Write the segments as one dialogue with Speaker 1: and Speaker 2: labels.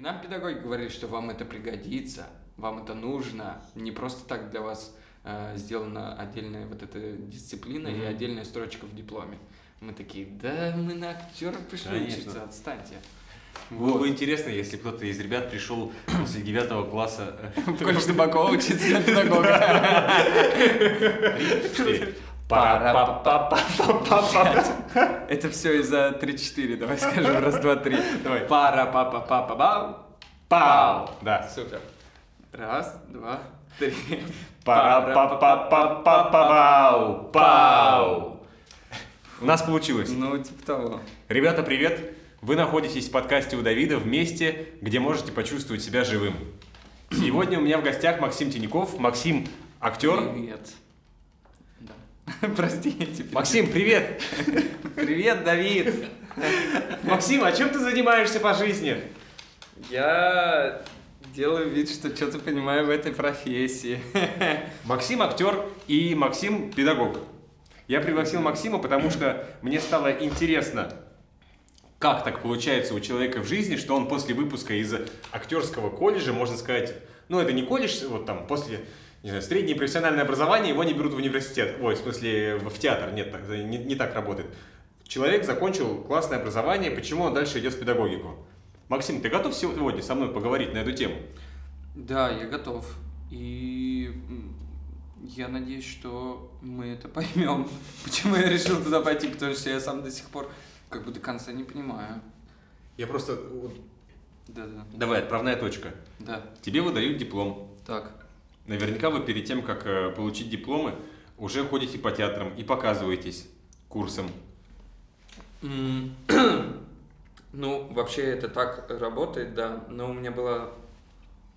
Speaker 1: И нам педагоги говорили, что вам это пригодится, вам это нужно, не просто так для вас э, сделана отдельная вот эта дисциплина mm-hmm. и отдельная строчка в дипломе. Мы такие, да мы на актеров пришли Конечно. учиться, отстаньте.
Speaker 2: Было бы интересно, если кто-то из ребят пришел после девятого класса
Speaker 1: в колледж Табакова учиться на педагога. Это все из-за 3-4, давай скажем, раз, два, три. Давай. Пара, папа, папа, бау. Пау.
Speaker 2: Да.
Speaker 1: Супер. Раз, два, три.
Speaker 2: Пара, папа, папа, папа, бау. Пау. У нас получилось.
Speaker 1: Ну, типа того.
Speaker 2: Ребята, привет. Вы находитесь в подкасте у Давида в месте, где можете почувствовать себя живым. Сегодня у меня в гостях Максим Тиняков. Максим – актер.
Speaker 1: Привет. Да. Простите.
Speaker 2: Максим, привет.
Speaker 1: Привет, Давид.
Speaker 2: Максим, а чем ты занимаешься по жизни?
Speaker 1: Я делаю вид, что что-то понимаю в этой профессии.
Speaker 2: Максим актер и Максим педагог. Я пригласил Максима, потому что мне стало интересно, как так получается у человека в жизни, что он после выпуска из актерского колледжа, можно сказать, ну это не колледж, вот там после не знаю, среднее профессиональное образование, его не берут в университет, ой, в смысле в театр, нет, так, не, не так работает. Человек закончил классное образование, почему он дальше идет в педагогику? Максим, ты готов сегодня со мной поговорить на эту тему?
Speaker 1: Да, я готов. И я надеюсь, что мы это поймем. Почему я решил туда пойти, потому что я сам до сих пор как бы до конца не понимаю.
Speaker 2: Я просто...
Speaker 1: Да, да.
Speaker 2: Давай, отправная точка.
Speaker 1: Да.
Speaker 2: Тебе выдают диплом.
Speaker 1: Так.
Speaker 2: Наверняка вы перед тем, как э, получить дипломы, уже ходите по театрам и показываетесь курсом.
Speaker 1: Ну, вообще это так работает, да. Но у меня была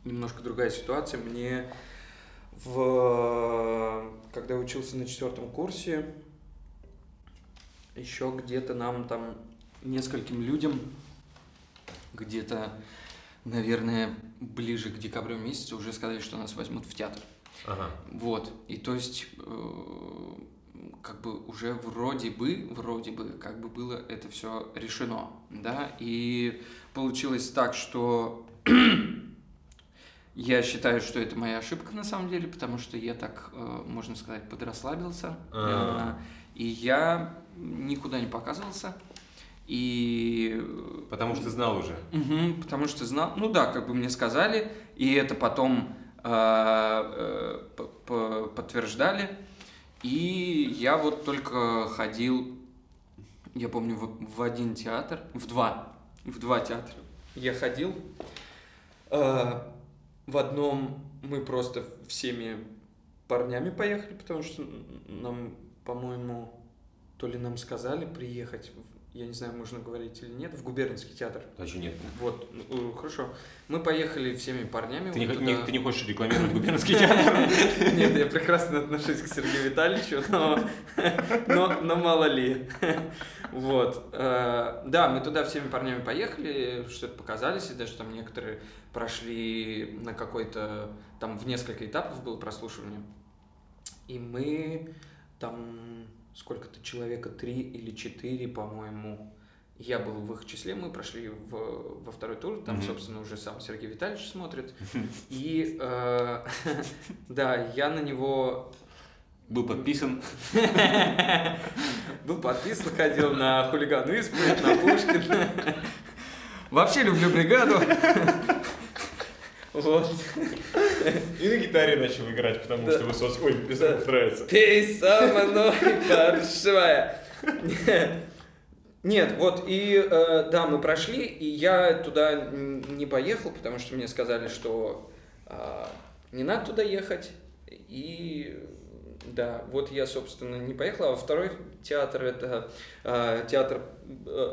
Speaker 1: немножко другая ситуация. Мне в... когда учился на четвертом курсе, еще где-то нам там нескольким людям где-то, наверное, ближе к декабрю месяцу уже сказали, что нас возьмут в театр.
Speaker 2: Ага.
Speaker 1: Вот. И то есть, э, как бы уже вроде бы, вроде бы, как бы было это все решено, да, и получилось так, что я считаю, что это моя ошибка на самом деле, потому что я так, э, можно сказать, подрасслабился. А-а-а. И я никуда не показывался. И...
Speaker 2: Потому что знал уже.
Speaker 1: Угу, потому что знал. Ну да, как бы мне сказали, и это потом э, э, подтверждали. И я вот только ходил, я помню, в, в один театр, в два, в два театра. Я ходил. Э, в одном мы просто всеми парнями поехали, потому что нам, по-моему, то ли нам сказали приехать, я не знаю, можно говорить или нет, в губернский театр.
Speaker 2: Значит, нет.
Speaker 1: Вот, ну, хорошо. Мы поехали всеми парнями.
Speaker 2: Ты, вот не, туда... ты не хочешь рекламировать губернский театр?
Speaker 1: Нет, я прекрасно отношусь к Сергею Витальевичу, но, но, но мало ли. Вот. Э, да, мы туда всеми парнями поехали, что-то показались, и даже там некоторые прошли на какой-то, там в несколько этапов было прослушивание. И мы там сколько-то человека, три или четыре, по-моему, я был в их числе, мы прошли в, во второй тур, там, mm-hmm. собственно, уже сам Сергей Витальевич смотрит. И э, да, я на него...
Speaker 2: Был подписан.
Speaker 1: Был подписан, ходил на хулигану исповедь, на Пушкин. Вообще люблю бригаду.
Speaker 2: Вот. И на гитаре начал играть, потому что Высоцкий, ой, Безруков нравится.
Speaker 1: Ты со мной паршивая. Нет, вот, и э, да, мы прошли, и я туда не поехал, потому что мне сказали, что э, не надо туда ехать, и да, вот я, собственно, не поехал, а второй театр это э, театр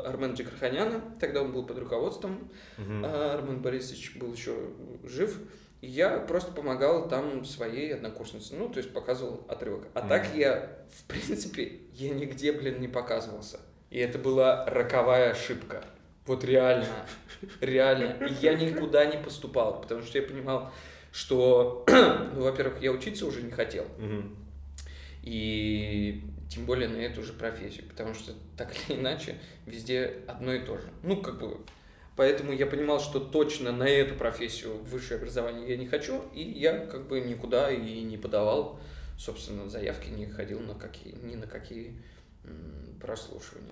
Speaker 1: Армена Джигарханяна, тогда он был под руководством, угу. э, Армен Борисович был еще жив, и я просто помогал там своей однокурснице, ну, то есть показывал отрывок. А угу. так я, в принципе, я нигде, блин, не показывался. И это была роковая ошибка. Вот реально, реально. И я никуда не поступал, потому что я понимал, что, ну, во-первых, я учиться уже не хотел. Угу. И тем более на эту же профессию, потому что так или иначе везде одно и то же. Ну, как бы Поэтому я понимал, что точно на эту профессию высшее образование я не хочу, и я как бы никуда и не подавал, собственно, заявки не ходил на какие, ни на какие прослушивания.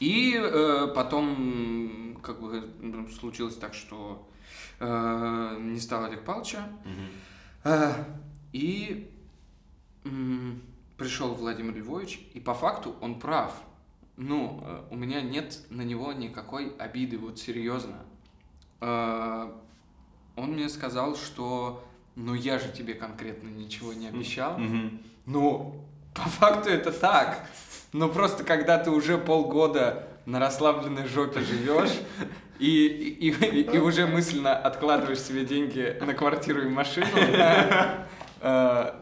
Speaker 1: И э, потом как бы случилось так, что э, не стало Олег Павловича, э, и пришел Владимир Львович, и по факту он прав. Ну, э, у меня нет на него никакой обиды, вот серьезно. Э, Он мне сказал, что ну я же тебе конкретно ничего не обещал.
Speaker 2: Мгм.
Speaker 1: Ну, по факту это так. Но просто когда ты уже полгода на расслабленной жопе живешь и, и, и- и уже мысленно откладываешь себе деньги на квартиру и машину, э,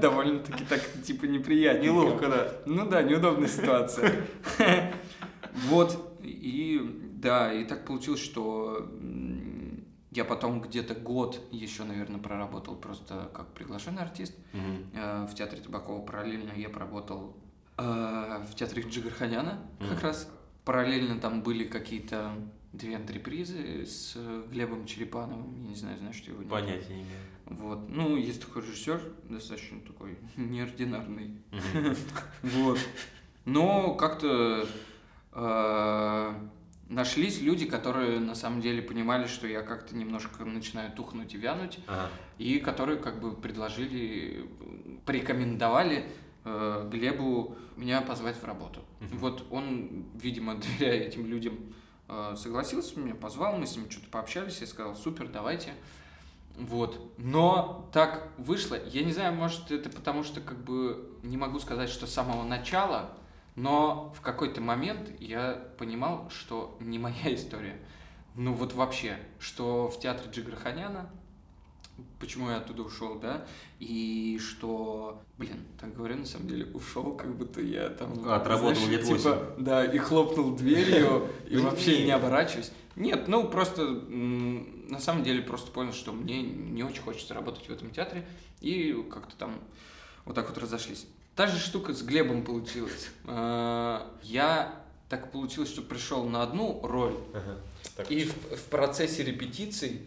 Speaker 1: довольно-таки так, типа, неприятно.
Speaker 2: Неловко, да.
Speaker 1: Ну да, неудобная ситуация. Вот, и да, и так получилось, что я потом где-то год еще, наверное, проработал просто как приглашенный артист. Э, в театре Табакова параллельно я поработал э, в театре Джигарханяна как раз. Параллельно там были какие-то две антрепризы с Глебом Черепановым, я не знаю, знаешь, что его?
Speaker 2: Понятия не имею.
Speaker 1: Вот. Ну, есть такой режиссер, достаточно такой неординарный. Вот. Но как-то э, нашлись люди, которые на самом деле понимали, что я как-то немножко начинаю тухнуть и вянуть,
Speaker 2: Ага.
Speaker 1: и которые как бы предложили, порекомендовали э, Глебу меня позвать в работу. Вот он, видимо, доверяя этим людям, э, согласился, меня позвал, мы с ним что-то пообщались, я сказал, супер, давайте. Вот. Но так вышло. Я не знаю, может, это потому что как бы не могу сказать, что с самого начала, но в какой-то момент я понимал, что не моя история. Ну вот вообще, что в театре Джигарханяна, почему я оттуда ушел, да, и что, блин, так говорю, на самом деле, ушел, как будто я там...
Speaker 2: Отработал
Speaker 1: знаешь,
Speaker 2: лет
Speaker 1: типа, Да, и хлопнул дверью, и вообще
Speaker 2: не
Speaker 1: оборачиваюсь. Нет, ну просто на самом деле просто понял, что мне не очень хочется работать в этом театре, и как-то там вот так вот разошлись. Та же штука с Глебом получилась. Э, Я так получилось, что пришел на одну роль,
Speaker 3: Ага.
Speaker 1: И в, в процессе репетиций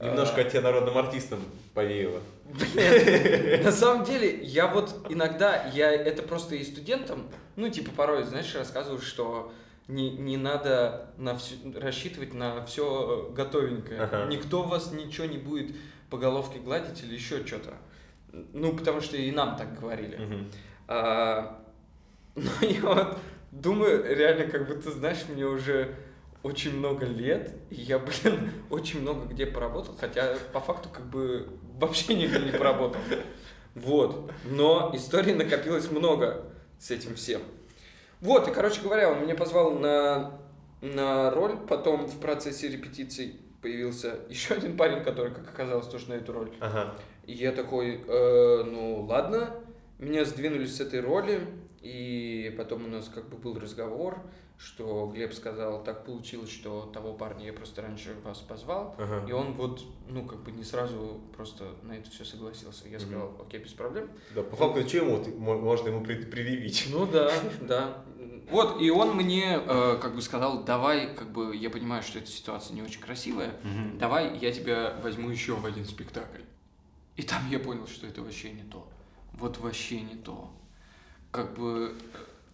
Speaker 3: Немножко от тебя народным артистом повеяло.
Speaker 1: Блин, на самом деле, я вот иногда, я это просто и студентам, ну, типа, порой, знаешь, рассказываю, что не, не надо на всё- рассчитывать на все готовенькое.
Speaker 3: Ага.
Speaker 1: Никто вас ничего не будет по головке гладить или еще что-то. Ну, потому что и нам так говорили.
Speaker 3: Мгм.
Speaker 1: А, ну, я вот думаю, реально, как будто, знаешь, мне уже очень много лет, и я, блин, очень много где поработал, хотя по факту как бы вообще нигде не поработал. Вот. Но историй накопилось много с этим всем. Вот, и, короче говоря, он меня позвал на, на роль, потом в процессе репетиций появился еще один парень, который, как оказалось, тоже на эту роль.
Speaker 3: Ага.
Speaker 1: И я такой, «Э, ну ладно, меня сдвинули с этой роли, и потом у нас как бы был разговор, что Глеб сказал, так получилось, что того парня я просто раньше вас позвал,
Speaker 3: Ага.
Speaker 1: и он вот, ну как бы не сразу просто на это все согласился. Я
Speaker 3: Мгм.
Speaker 1: сказал, окей, без проблем.
Speaker 3: Да, по факту, ему ты- мо- можно ему пред- предъявить?
Speaker 1: Ну да, да. Вот, и он мне э, как бы сказал, давай, как бы, я понимаю, что эта ситуация не очень красивая,
Speaker 2: Мгм.
Speaker 1: давай я тебя возьму еще в один спектакль. И там я понял, что это вообще не то. Вот вообще не то. Как бы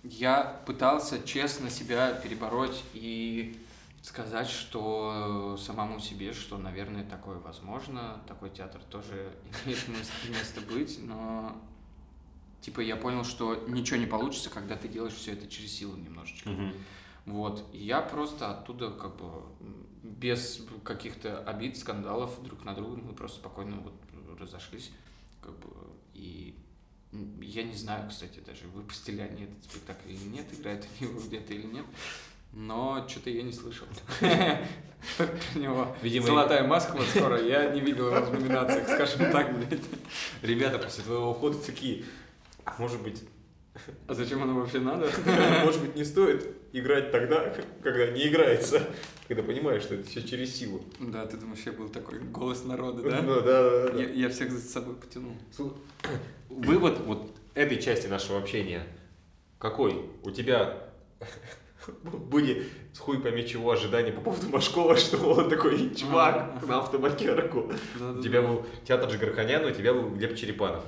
Speaker 1: я пытался честно себя перебороть и сказать, что самому себе, что, наверное, такое возможно, такой театр тоже имеет место, быть, но типа я понял, что ничего не получится, когда ты делаешь все это через силу немножечко.
Speaker 2: Мгм.
Speaker 1: Вот. И я просто оттуда как бы без каких-то обид, скандалов друг на друга мы просто спокойно вот разошлись. Как бы, и я не знаю, кстати, даже выпустили они этот спектакль или нет, играют они его где-то или нет. Но что-то я не слышал. Про него.
Speaker 2: Видимо,
Speaker 1: Золотая маска вот скоро. Я не видел его в номинациях, скажем так, блядь.
Speaker 3: Ребята после твоего ухода такие, «А может быть,
Speaker 1: А зачем оно вообще надо?
Speaker 3: может быть, не стоит играть тогда, когда не играется, когда понимаешь, что это все через силу.
Speaker 1: Да, ты думаешь, я был такой голос народа, да?
Speaker 3: Ну, да, да, да.
Speaker 1: Я, я всех за собой потянул.
Speaker 2: Вывод вот этой части нашего общения какой? У тебя
Speaker 3: были с хуй пойми чего ожидания по поводу Машкова, что он такой чувак на автомакерку. У тебя был театр Джигарханяна, у тебя был Глеб Черепанов.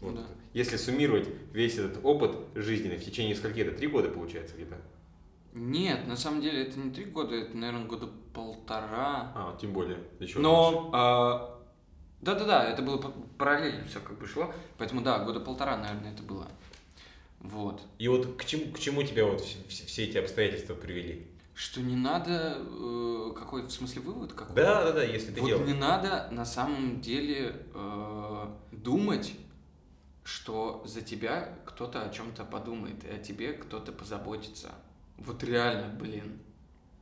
Speaker 3: Вот. Если суммировать весь этот опыт жизненный в течение скольки это? Три года получается где-то?
Speaker 1: Нет, на самом деле это не три года, это, наверное, года полтора.
Speaker 3: А, тем более. Еще
Speaker 1: Но, да-да-да, это было параллельно все как бы шло, поэтому да, года полтора, наверное, это было. Вот.
Speaker 3: И вот к чему, к чему тебя вот вс- вс- все эти обстоятельства привели?
Speaker 1: Что не надо, э, какой, в смысле, вывод какой?
Speaker 3: Да, да, да, если ты
Speaker 1: Вот
Speaker 3: делал.
Speaker 1: не надо на самом деле э, думать, что за тебя кто-то о чем-то подумает, и о тебе кто-то позаботится. Вот реально, блин,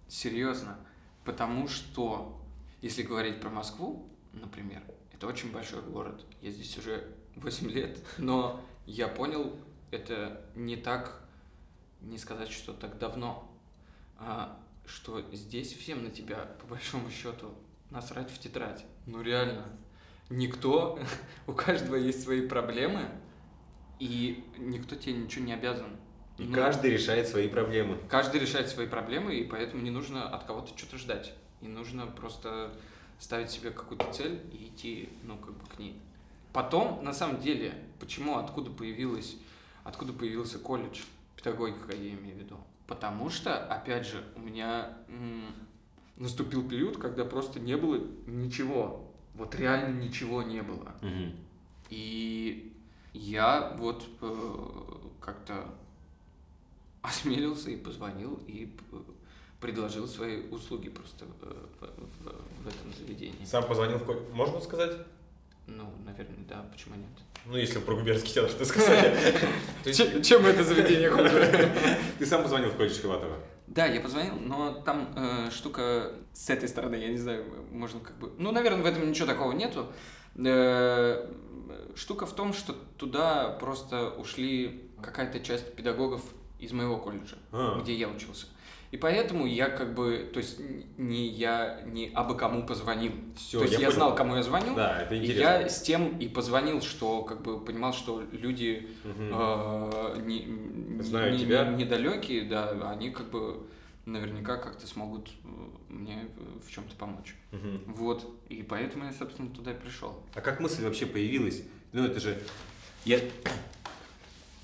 Speaker 1: серьезно. Потому что, если говорить про Москву, например, это очень большой город. Я здесь уже 8 лет, но я понял, это не так, не сказать, что так давно, а, что здесь всем на тебя, по большому счету, насрать в тетрадь. Ну реально. Никто, у каждого есть свои проблемы, и никто тебе ничего не обязан.
Speaker 3: И
Speaker 1: Ну,
Speaker 3: каждый решает свои проблемы.
Speaker 1: Каждый решает свои проблемы, и поэтому не нужно от кого-то что-то ждать. И нужно просто ставить себе какую-то цель и идти, ну, как бы к ней. Потом, на самом деле, почему, откуда появилась, откуда появился колледж, педагогика, я имею в виду? Потому что, опять же, у меня м, наступил период, когда просто не было ничего. Вот реально ничего не было. И я вот э, как-то осмелился и позвонил и п- предложил свои услуги просто э, в, этом заведении.
Speaker 3: Сам позвонил в ко- Можно сказать?
Speaker 1: Ну, наверное, да, почему нет?
Speaker 3: Ну, если про губернский театр что есть
Speaker 1: Чем это заведение хуже?
Speaker 3: Ты сам позвонил в колледж Филатова?
Speaker 1: Да, я позвонил, но там э, штука с этой стороны, я не знаю, можно как бы... Ну, наверное, в этом ничего такого нету. Э, штука в том, что туда просто ушли какая-то часть педагогов из моего колледжа,
Speaker 3: А.
Speaker 1: где я учился. И поэтому я как бы, то есть не я не абы кому позвонил.
Speaker 3: Всё,
Speaker 1: то есть
Speaker 3: я
Speaker 1: я,
Speaker 3: понял.
Speaker 1: знал, кому я звонил,
Speaker 3: Да, это
Speaker 1: и
Speaker 3: интересно.
Speaker 1: я с тем и позвонил, что как бы понимал, что люди
Speaker 3: Мгм.
Speaker 1: э, не,
Speaker 3: Знают
Speaker 1: не-
Speaker 3: тебя.
Speaker 1: не- недалекие, да, они как бы наверняка как-то смогут э, мне в чем-то помочь.
Speaker 3: Мгм.
Speaker 1: Вот. И поэтому я, собственно, туда и пришел.
Speaker 2: А как мысль вообще появилась? Ну, это же... Я,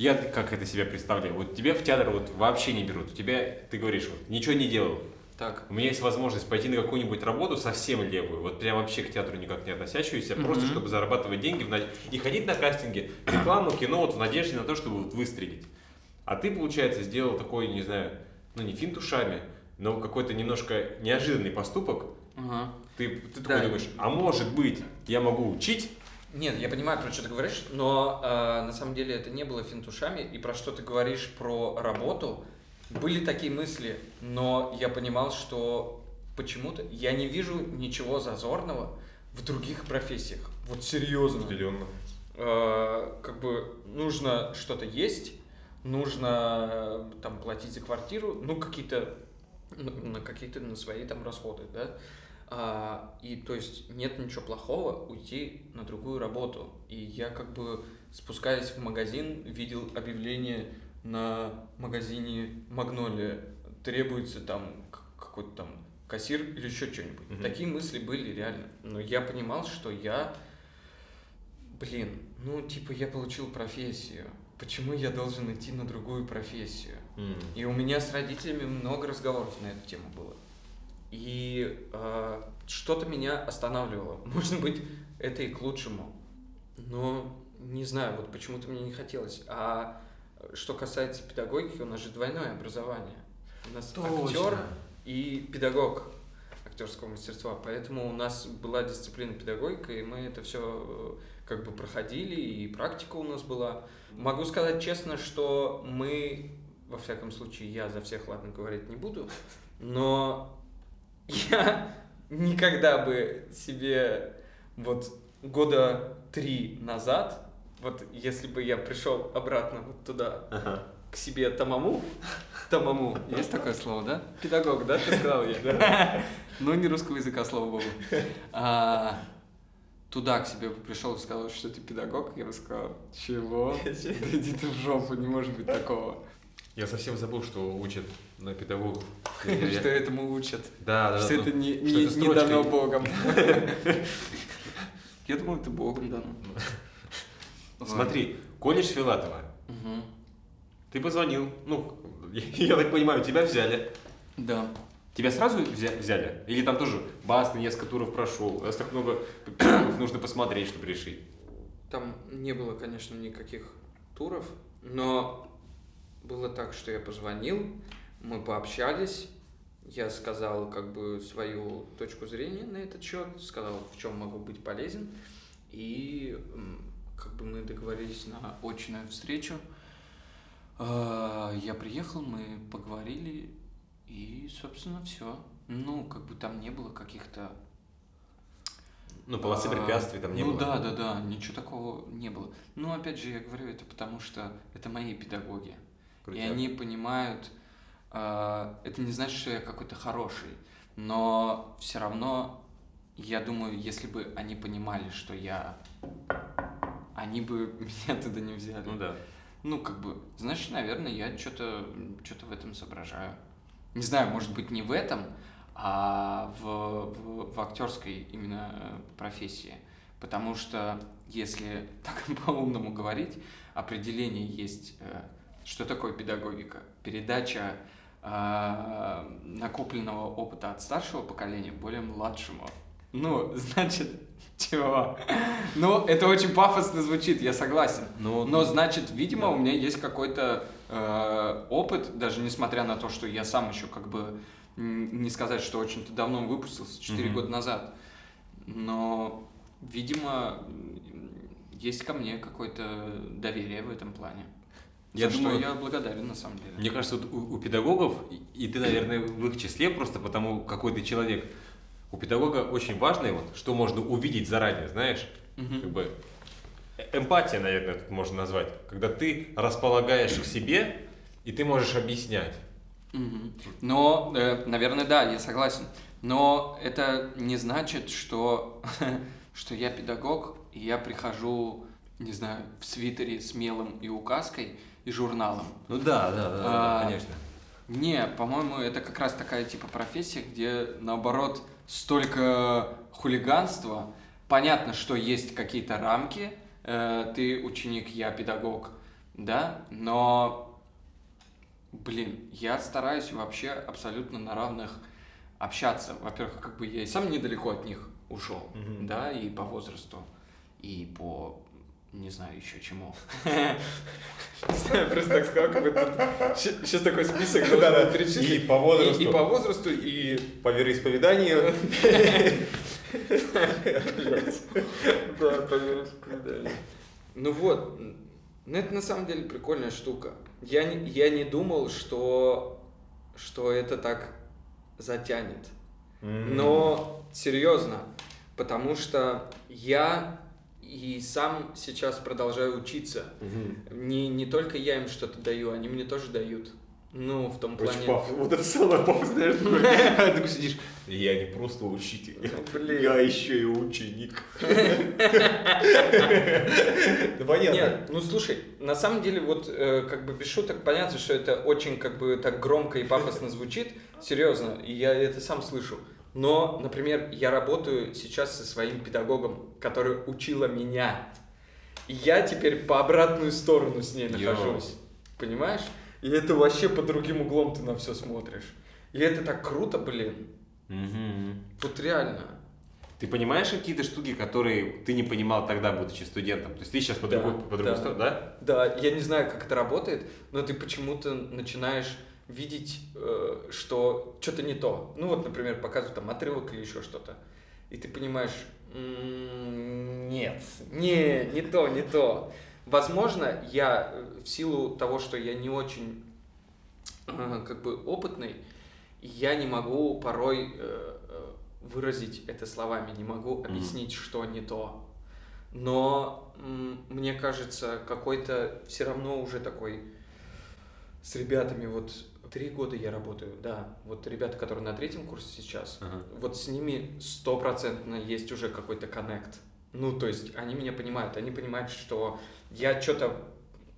Speaker 2: я как это себя представляю? Вот тебя в театр вот вообще не берут. У тебя, ты говоришь, вот, ничего не делал.
Speaker 1: Так.
Speaker 2: У меня есть возможность пойти на какую-нибудь работу совсем левую, вот прям вообще к театру никак не относящуюся, просто
Speaker 1: Мгм.
Speaker 2: чтобы зарабатывать деньги в и ходить на кастинги, рекламу, кино, вот в надежде на то, чтобы вот выстрелить. А ты, получается, сделал такой, не знаю, ну не финт ушами, но какой-то немножко неожиданный поступок.
Speaker 1: Ага.
Speaker 2: Ты, ты
Speaker 1: Да.
Speaker 2: такой думаешь, а может быть, я могу учить?
Speaker 1: Нет, я понимаю, про что ты говоришь, но э, на самом деле это не было финтушами, и про что ты говоришь про работу, были такие мысли, но я понимал, что почему-то я не вижу ничего зазорного в других профессиях. Вот серьезно.
Speaker 3: Определенно.
Speaker 1: Э, как бы нужно что-то есть, нужно э, там платить за квартиру, ну какие-то на какие-то на свои там расходы, да. А, и то есть нет ничего плохого уйти на другую работу. И я как бы спускаясь в магазин, видел объявление на магазине Магнолия. Требуется там какой-то там кассир или еще что-нибудь.
Speaker 3: Мгм.
Speaker 1: Такие мысли были реально. Но я понимал, что я Блин, ну типа я получил профессию. Почему я должен идти на другую профессию?
Speaker 3: М.
Speaker 1: И у меня с родителями много разговоров на эту тему было. И э, что-то меня останавливало. Может быть, это и к лучшему. Но не знаю, вот почему-то мне не хотелось. А что касается педагогики, у нас же двойное образование. У нас актер и педагог актерского мастерства. Поэтому у нас была дисциплина педагогика, и мы это все как бы проходили, и практика у нас была. Могу сказать честно, что мы, во всяком случае, я за всех, ладно, говорить не буду, но я никогда бы себе вот года три назад, вот если бы я пришел обратно вот туда,
Speaker 3: Ага.
Speaker 1: к себе тамаму. Тамаму. Есть такое слово, да? Педагог, да? Ты сказал я. Ну, не русского языка, слава богу. А, Туда к себе пришел и сказал, что ты педагог. Я бы сказал, чего? Да иди ты в жопу, не может быть такого.
Speaker 3: Я совсем забыл, что учат
Speaker 2: На педагогов.
Speaker 1: Что этому учат.
Speaker 2: Да, да,
Speaker 1: Что
Speaker 2: да.
Speaker 1: это не, дано Богом. Я думал, это Богом дано.
Speaker 2: Смотри, колледж Филатова. Ты позвонил. Ну, я так понимаю, тебя взяли.
Speaker 1: Да.
Speaker 2: Тебя сразу взя- взяли? Или там тоже бас, ты несколько туров прошел? Раз так много нужно посмотреть, чтобы решить.
Speaker 1: Там не было, конечно, никаких туров, но было так, что я позвонил, мы пообщались, я сказал как бы свою точку зрения на этот счет, сказал, в чем могу быть полезен, и как бы мы договорились на очную встречу. А, Я приехал, мы поговорили, и, собственно, все. Ну, как бы там не было каких-то
Speaker 2: Ну, полосы
Speaker 1: а,
Speaker 2: препятствий там не
Speaker 1: ну,
Speaker 2: было.
Speaker 1: да, да, да, ничего такого не было. Ну, опять же, я говорю это потому, что это мои педагоги.
Speaker 2: Крутяк.
Speaker 1: И они понимают, это не значит, что я какой-то хороший, но все равно, я думаю, если бы они понимали, что я, они бы меня туда не взяли.
Speaker 2: Ну да.
Speaker 1: Ну, как бы, значит, наверное, я что-то что в этом соображаю. Не знаю, может быть, не в этом, а в, в, в актерской именно э, профессии. Потому что, если так по-умному говорить, определение есть, э, что такое педагогика. Передача э, накопленного опыта от старшего поколения более младшему. Ну, значит, чего? Ну, это очень пафосно звучит, я согласен.
Speaker 2: Ну,
Speaker 1: Но значит, видимо, у меня есть какой-то э, опыт, даже несмотря на то, что я сам еще как бы не сказать, что очень-то давно выпустился, 4
Speaker 2: Мгм.
Speaker 1: года назад. Но, видимо, есть ко мне какое-то доверие в этом плане.
Speaker 2: Я
Speaker 1: За
Speaker 2: думаю-
Speaker 1: что я благодарен на самом деле.
Speaker 2: Мне кажется, вот у, у педагогов, и, и ты, наверное, в их числе, просто потому, какой ты человек, у педагога очень важно, вот, что можно увидеть заранее, знаешь,
Speaker 1: Мгм.
Speaker 2: как бы э- эмпатия, наверное, тут можно назвать, когда ты располагаешь к себе, и ты можешь объяснять.
Speaker 1: Мгм. Но, э, наверное, да, я согласен. Но это не значит, что, что я педагог, и я прихожу, не знаю, в свитере с мелом и указкой и журналом.
Speaker 2: Ну да, да, да,
Speaker 1: А,
Speaker 2: конечно.
Speaker 1: Не, по-моему, это как раз такая типа профессия, где наоборот столько хулиганства. Понятно, что есть какие-то рамки. э, ты ученик, я педагог, да, но, блин, я стараюсь вообще абсолютно на равных общаться. Во-первых, как бы я и сам недалеко от них ушел,
Speaker 2: Мгм.
Speaker 1: да, и по возрасту, и по не знаю еще чему. Просто так сказал, как будто сейчас такой список
Speaker 2: Да-да,
Speaker 1: перечислить.
Speaker 2: и по возрасту.
Speaker 1: И, и по возрасту, и...
Speaker 2: По вероисповеданию.
Speaker 1: Да, по вероисповеданию. Ну вот, ну это на самом деле прикольная штука. Я не, я не думал, что, что это так затянет. Но серьезно, потому что я и сам сейчас продолжаю учиться.
Speaker 2: Мгм.
Speaker 1: Не, не только я им что-то даю, они мне тоже дают. Ну, в том плане...
Speaker 2: Очень пафосно. Вот это самое пафосное, что такое. Ты такой сидишь. Я не просто учитель.
Speaker 1: Блин.
Speaker 2: Я еще и ученик. Да понятно.
Speaker 1: Нет, ну слушай, на самом деле вот э, как бы без шуток понятно, что это очень как бы так громко и пафосно звучит, серьезно, и я это сам слышу. Но, например, я работаю сейчас со своим педагогом, который учила меня. И я теперь по обратную сторону с ней нахожусь. Понимаешь? И это вообще под другим углом ты на все смотришь. И это так круто, блин.
Speaker 2: Мгм.
Speaker 1: Вот реально.
Speaker 2: Ты понимаешь какие-то штуки, которые ты не понимал тогда, будучи студентом? То есть ты сейчас по
Speaker 1: Да,
Speaker 2: другой, по другой
Speaker 1: да.
Speaker 2: стороне, да?
Speaker 1: Да, я не знаю, как это работает, но ты почему-то начинаешь видеть, э, что что-то не то. Ну вот, например, показывают там отрывок или еще что-то. И ты понимаешь, «М, нет, не, не то, не то. Возможно, я э, в силу того, что я не очень э, как бы опытный, я не могу порой выразить это словами, не могу объяснить, что не то. Но мне кажется, какой-то все равно уже такой с ребятами вот три года я работаю, да, вот ребята, которые на третьем курсе сейчас,
Speaker 2: Ага.
Speaker 1: вот с ними стопроцентно есть уже какой-то коннект. Ну, то есть они меня понимают, они понимают, что я что-то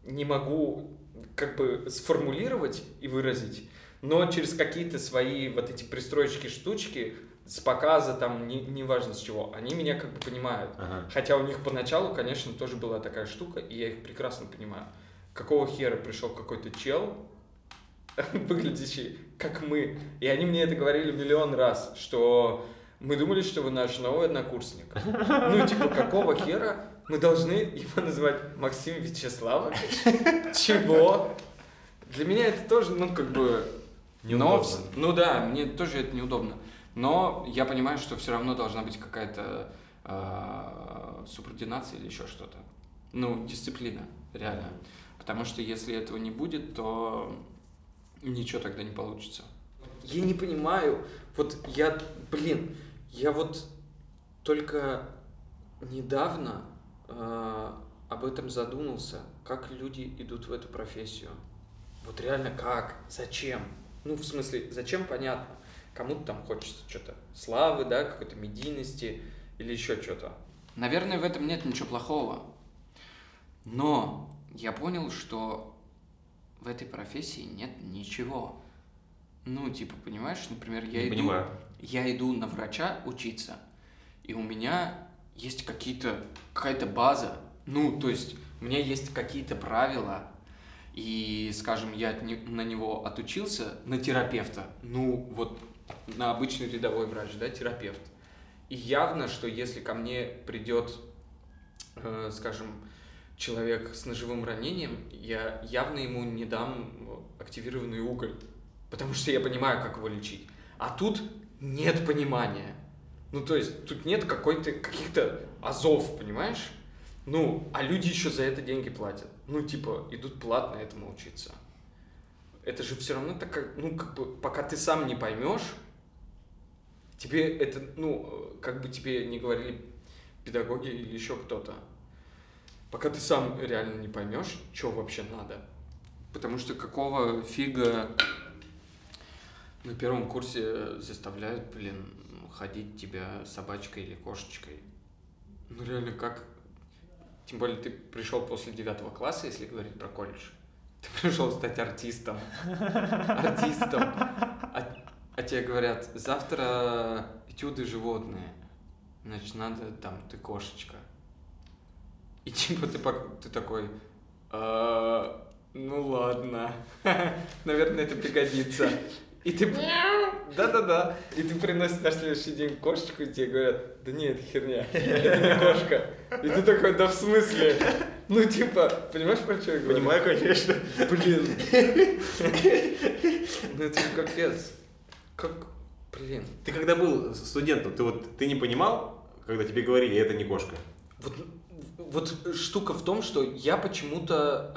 Speaker 1: не могу как бы сформулировать и выразить, Но через какие-то свои вот эти пристроечки, штучки, с показа, там, не, неважно с чего, они меня как бы понимают.
Speaker 2: Ага.
Speaker 1: Хотя у них поначалу, конечно, тоже была такая штука, и я их прекрасно понимаю. Какого хера пришел какой-то чел, выглядящий как мы, и они мне это говорили миллион раз, что мы думали, что вы наш новый однокурсник. Ну, типа, какого хера мы должны его называть Максим Вячеславович? Чего? Для меня это тоже, ну, как бы... Но,
Speaker 3: Неудобно.
Speaker 1: вс- ну да, мне тоже это неудобно. Но я понимаю, что все равно должна быть какая-то э, субординация или еще что-то. Ну, дисциплина, реально. Потому что если этого не будет, то ничего тогда не получится. Я не понимаю, вот я, блин, я вот только недавно э, об этом задумался, как люди идут в эту профессию. Вот реально как, зачем? Ну, в смысле, зачем, понятно. Кому-то там хочется что-то славы, да, какой-то медийности или еще что-то. Наверное, в этом нет ничего плохого. Но я понял, что в этой профессии нет ничего. Ну, типа, понимаешь, например, я
Speaker 3: Не
Speaker 1: иду,
Speaker 3: понимаю.
Speaker 1: я иду на врача учиться, и у меня есть какие-то какая-то база. Ну, то есть у меня есть какие-то правила, и, скажем, я на него отучился, на терапевта, ну, вот на обычный рядовой врач, да, терапевт. И явно, что если ко мне придет, э, скажем, человек с ножевым ранением, я явно ему не дам активированный уголь, потому что я понимаю, как его лечить. А тут нет понимания. Ну, то есть, тут нет какой-то, каких-то азов, понимаешь? Ну, а люди еще за это деньги платят. Ну, типа, идут платно этому учиться. Это же все равно так, ну, как бы, пока ты сам не поймешь, тебе это, ну, как бы тебе не говорили педагоги или еще кто-то, пока ты сам реально не поймешь, что вообще надо. Потому что какого фига на первом курсе заставляют, блин, ходить тебя собачкой или кошечкой. Ну реально как? Тем более ты пришел после девятого класса, если говорить про колледж. Ты пришел стать артистом. Артистом. А, а тебе говорят, завтра этюды животные. Значит, надо там, ты кошечка. И типа ты, ты такой, «А, ну ладно, наверное, это пригодится. И ты, да-да-да, и ты приносишь на следующий день кошечку, и тебе говорят, да нет, это херня, это не кошка. И ты такой, да в смысле? Ну типа, понимаешь, про что я говорю?
Speaker 3: Понимаю, конечно.
Speaker 1: Блин. Ну это капец. Как, блин.
Speaker 3: Ты когда был студентом, ты вот ты не понимал, когда тебе говорили, это не кошка?
Speaker 1: Вот, вот штука в том, что я почему-то...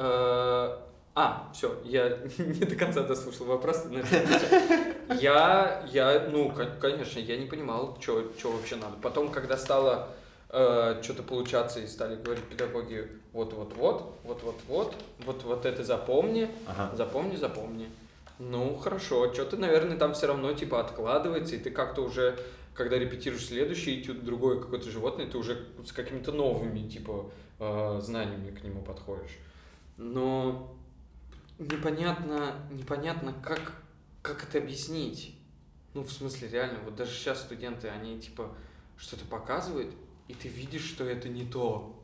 Speaker 1: э, А, все, я не до конца дослушал вопрос. Я, я, ну, кон- конечно, я не понимал, что вообще надо. Потом, когда стало что-то получаться и стали говорить педагоги, вот-вот-вот, вот-вот-вот, вот-вот это запомни,
Speaker 3: Ага.
Speaker 1: запомни, запомни. Ну, хорошо, что-то, наверное, там все равно, типа, откладывается, и ты как-то уже, когда репетируешь следующий этюд, другое какое-то животное, ты уже с какими-то новыми, типа, э, знаниями к нему подходишь. Но непонятно, непонятно, как, как это объяснить. Ну, в смысле, реально, вот даже сейчас студенты, они, типа, что-то показывают, и ты видишь, что это не то.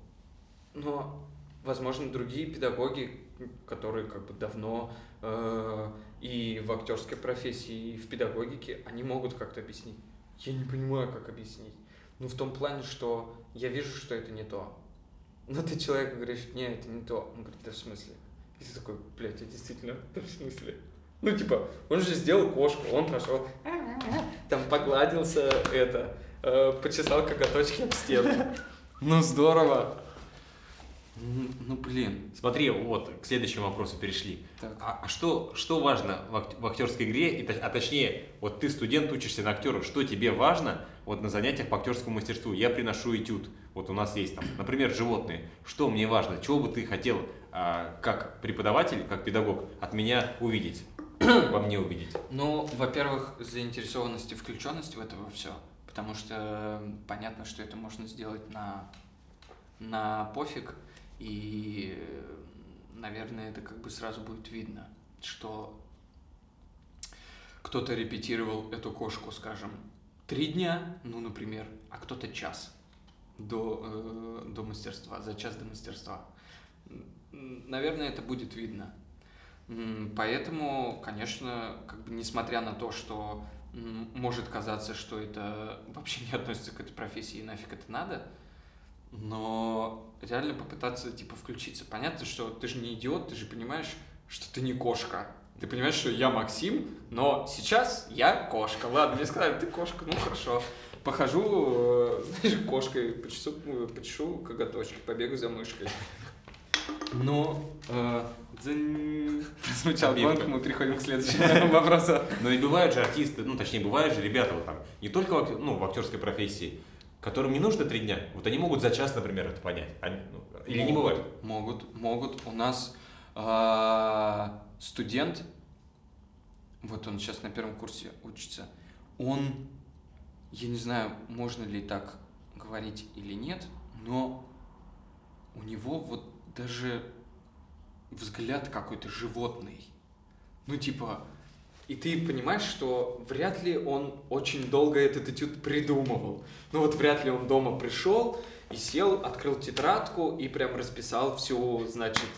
Speaker 1: Но, возможно, другие педагоги, которые как бы давно э, и в актерской профессии, и в педагогике, они могут как-то объяснить. Я не понимаю, как объяснить. Ну, в том плане, что я вижу, что это не то. Но ты человеку говоришь, не, это не то. Он говорит, да в смысле? И ты такой, блядь, а действительно, да в смысле? Ну, типа, он же сделал кошку, он пошел, там погладился, это, э, почесал коготочки об стену. Ну, здорово. Ну, блин.
Speaker 2: Смотри, вот, к следующему вопросу перешли.
Speaker 1: Так.
Speaker 2: А, а что, что важно в, ак- в актерской игре, и, а точнее, вот ты студент, учишься на актера, что тебе важно вот на занятиях по актерскому мастерству? Я приношу этюд, вот у нас есть там, например, животные. Что мне важно? Чего бы ты хотел, а, как преподаватель, как педагог, от меня увидеть, во мне увидеть?
Speaker 1: Ну, во-первых, заинтересованность и включенность в это все. Потому что понятно, что это можно сделать на, на пофиг. И, наверное, это как бы сразу будет видно, что кто-то репетировал эту кошку, скажем, три дня, ну, например, а кто-то час до, э, до мастерства, за час до мастерства. Наверное, это будет видно. Поэтому, конечно, как бы несмотря на то, что может казаться, что это вообще не относится к этой профессии и нафиг это надо, но реально попытаться типа включиться. Понятно, что ты же не идиот, ты же понимаешь, что ты не кошка. Ты понимаешь, что я Максим, но сейчас я кошка. Ладно, мне сказали, ты кошка, ну хорошо. Похожу, э, знаешь, кошкой, почешу, э, почешу коготочки, побегу за мышкой. Но э, дзынь. прозвучал гонг, мы переходим к следующему вопросу.
Speaker 2: Но и бывают же артисты, ну точнее бывают же ребята вот там, не только ну, в актерской профессии, которым не нужно три дня. Вот они могут за час, например, это понять. Они, ну, или не
Speaker 1: Могут,
Speaker 2: бывает.
Speaker 1: Могут, могут. У нас а, студент, вот он сейчас на первом курсе учится, он, я не знаю, можно ли так говорить или нет, но у него вот даже взгляд какой-то животный. Ну, типа, и ты понимаешь, что вряд ли он очень долго этот этюд придумывал. Ну вот вряд ли он дома пришел и сел, открыл тетрадку и прям расписал всю, значит,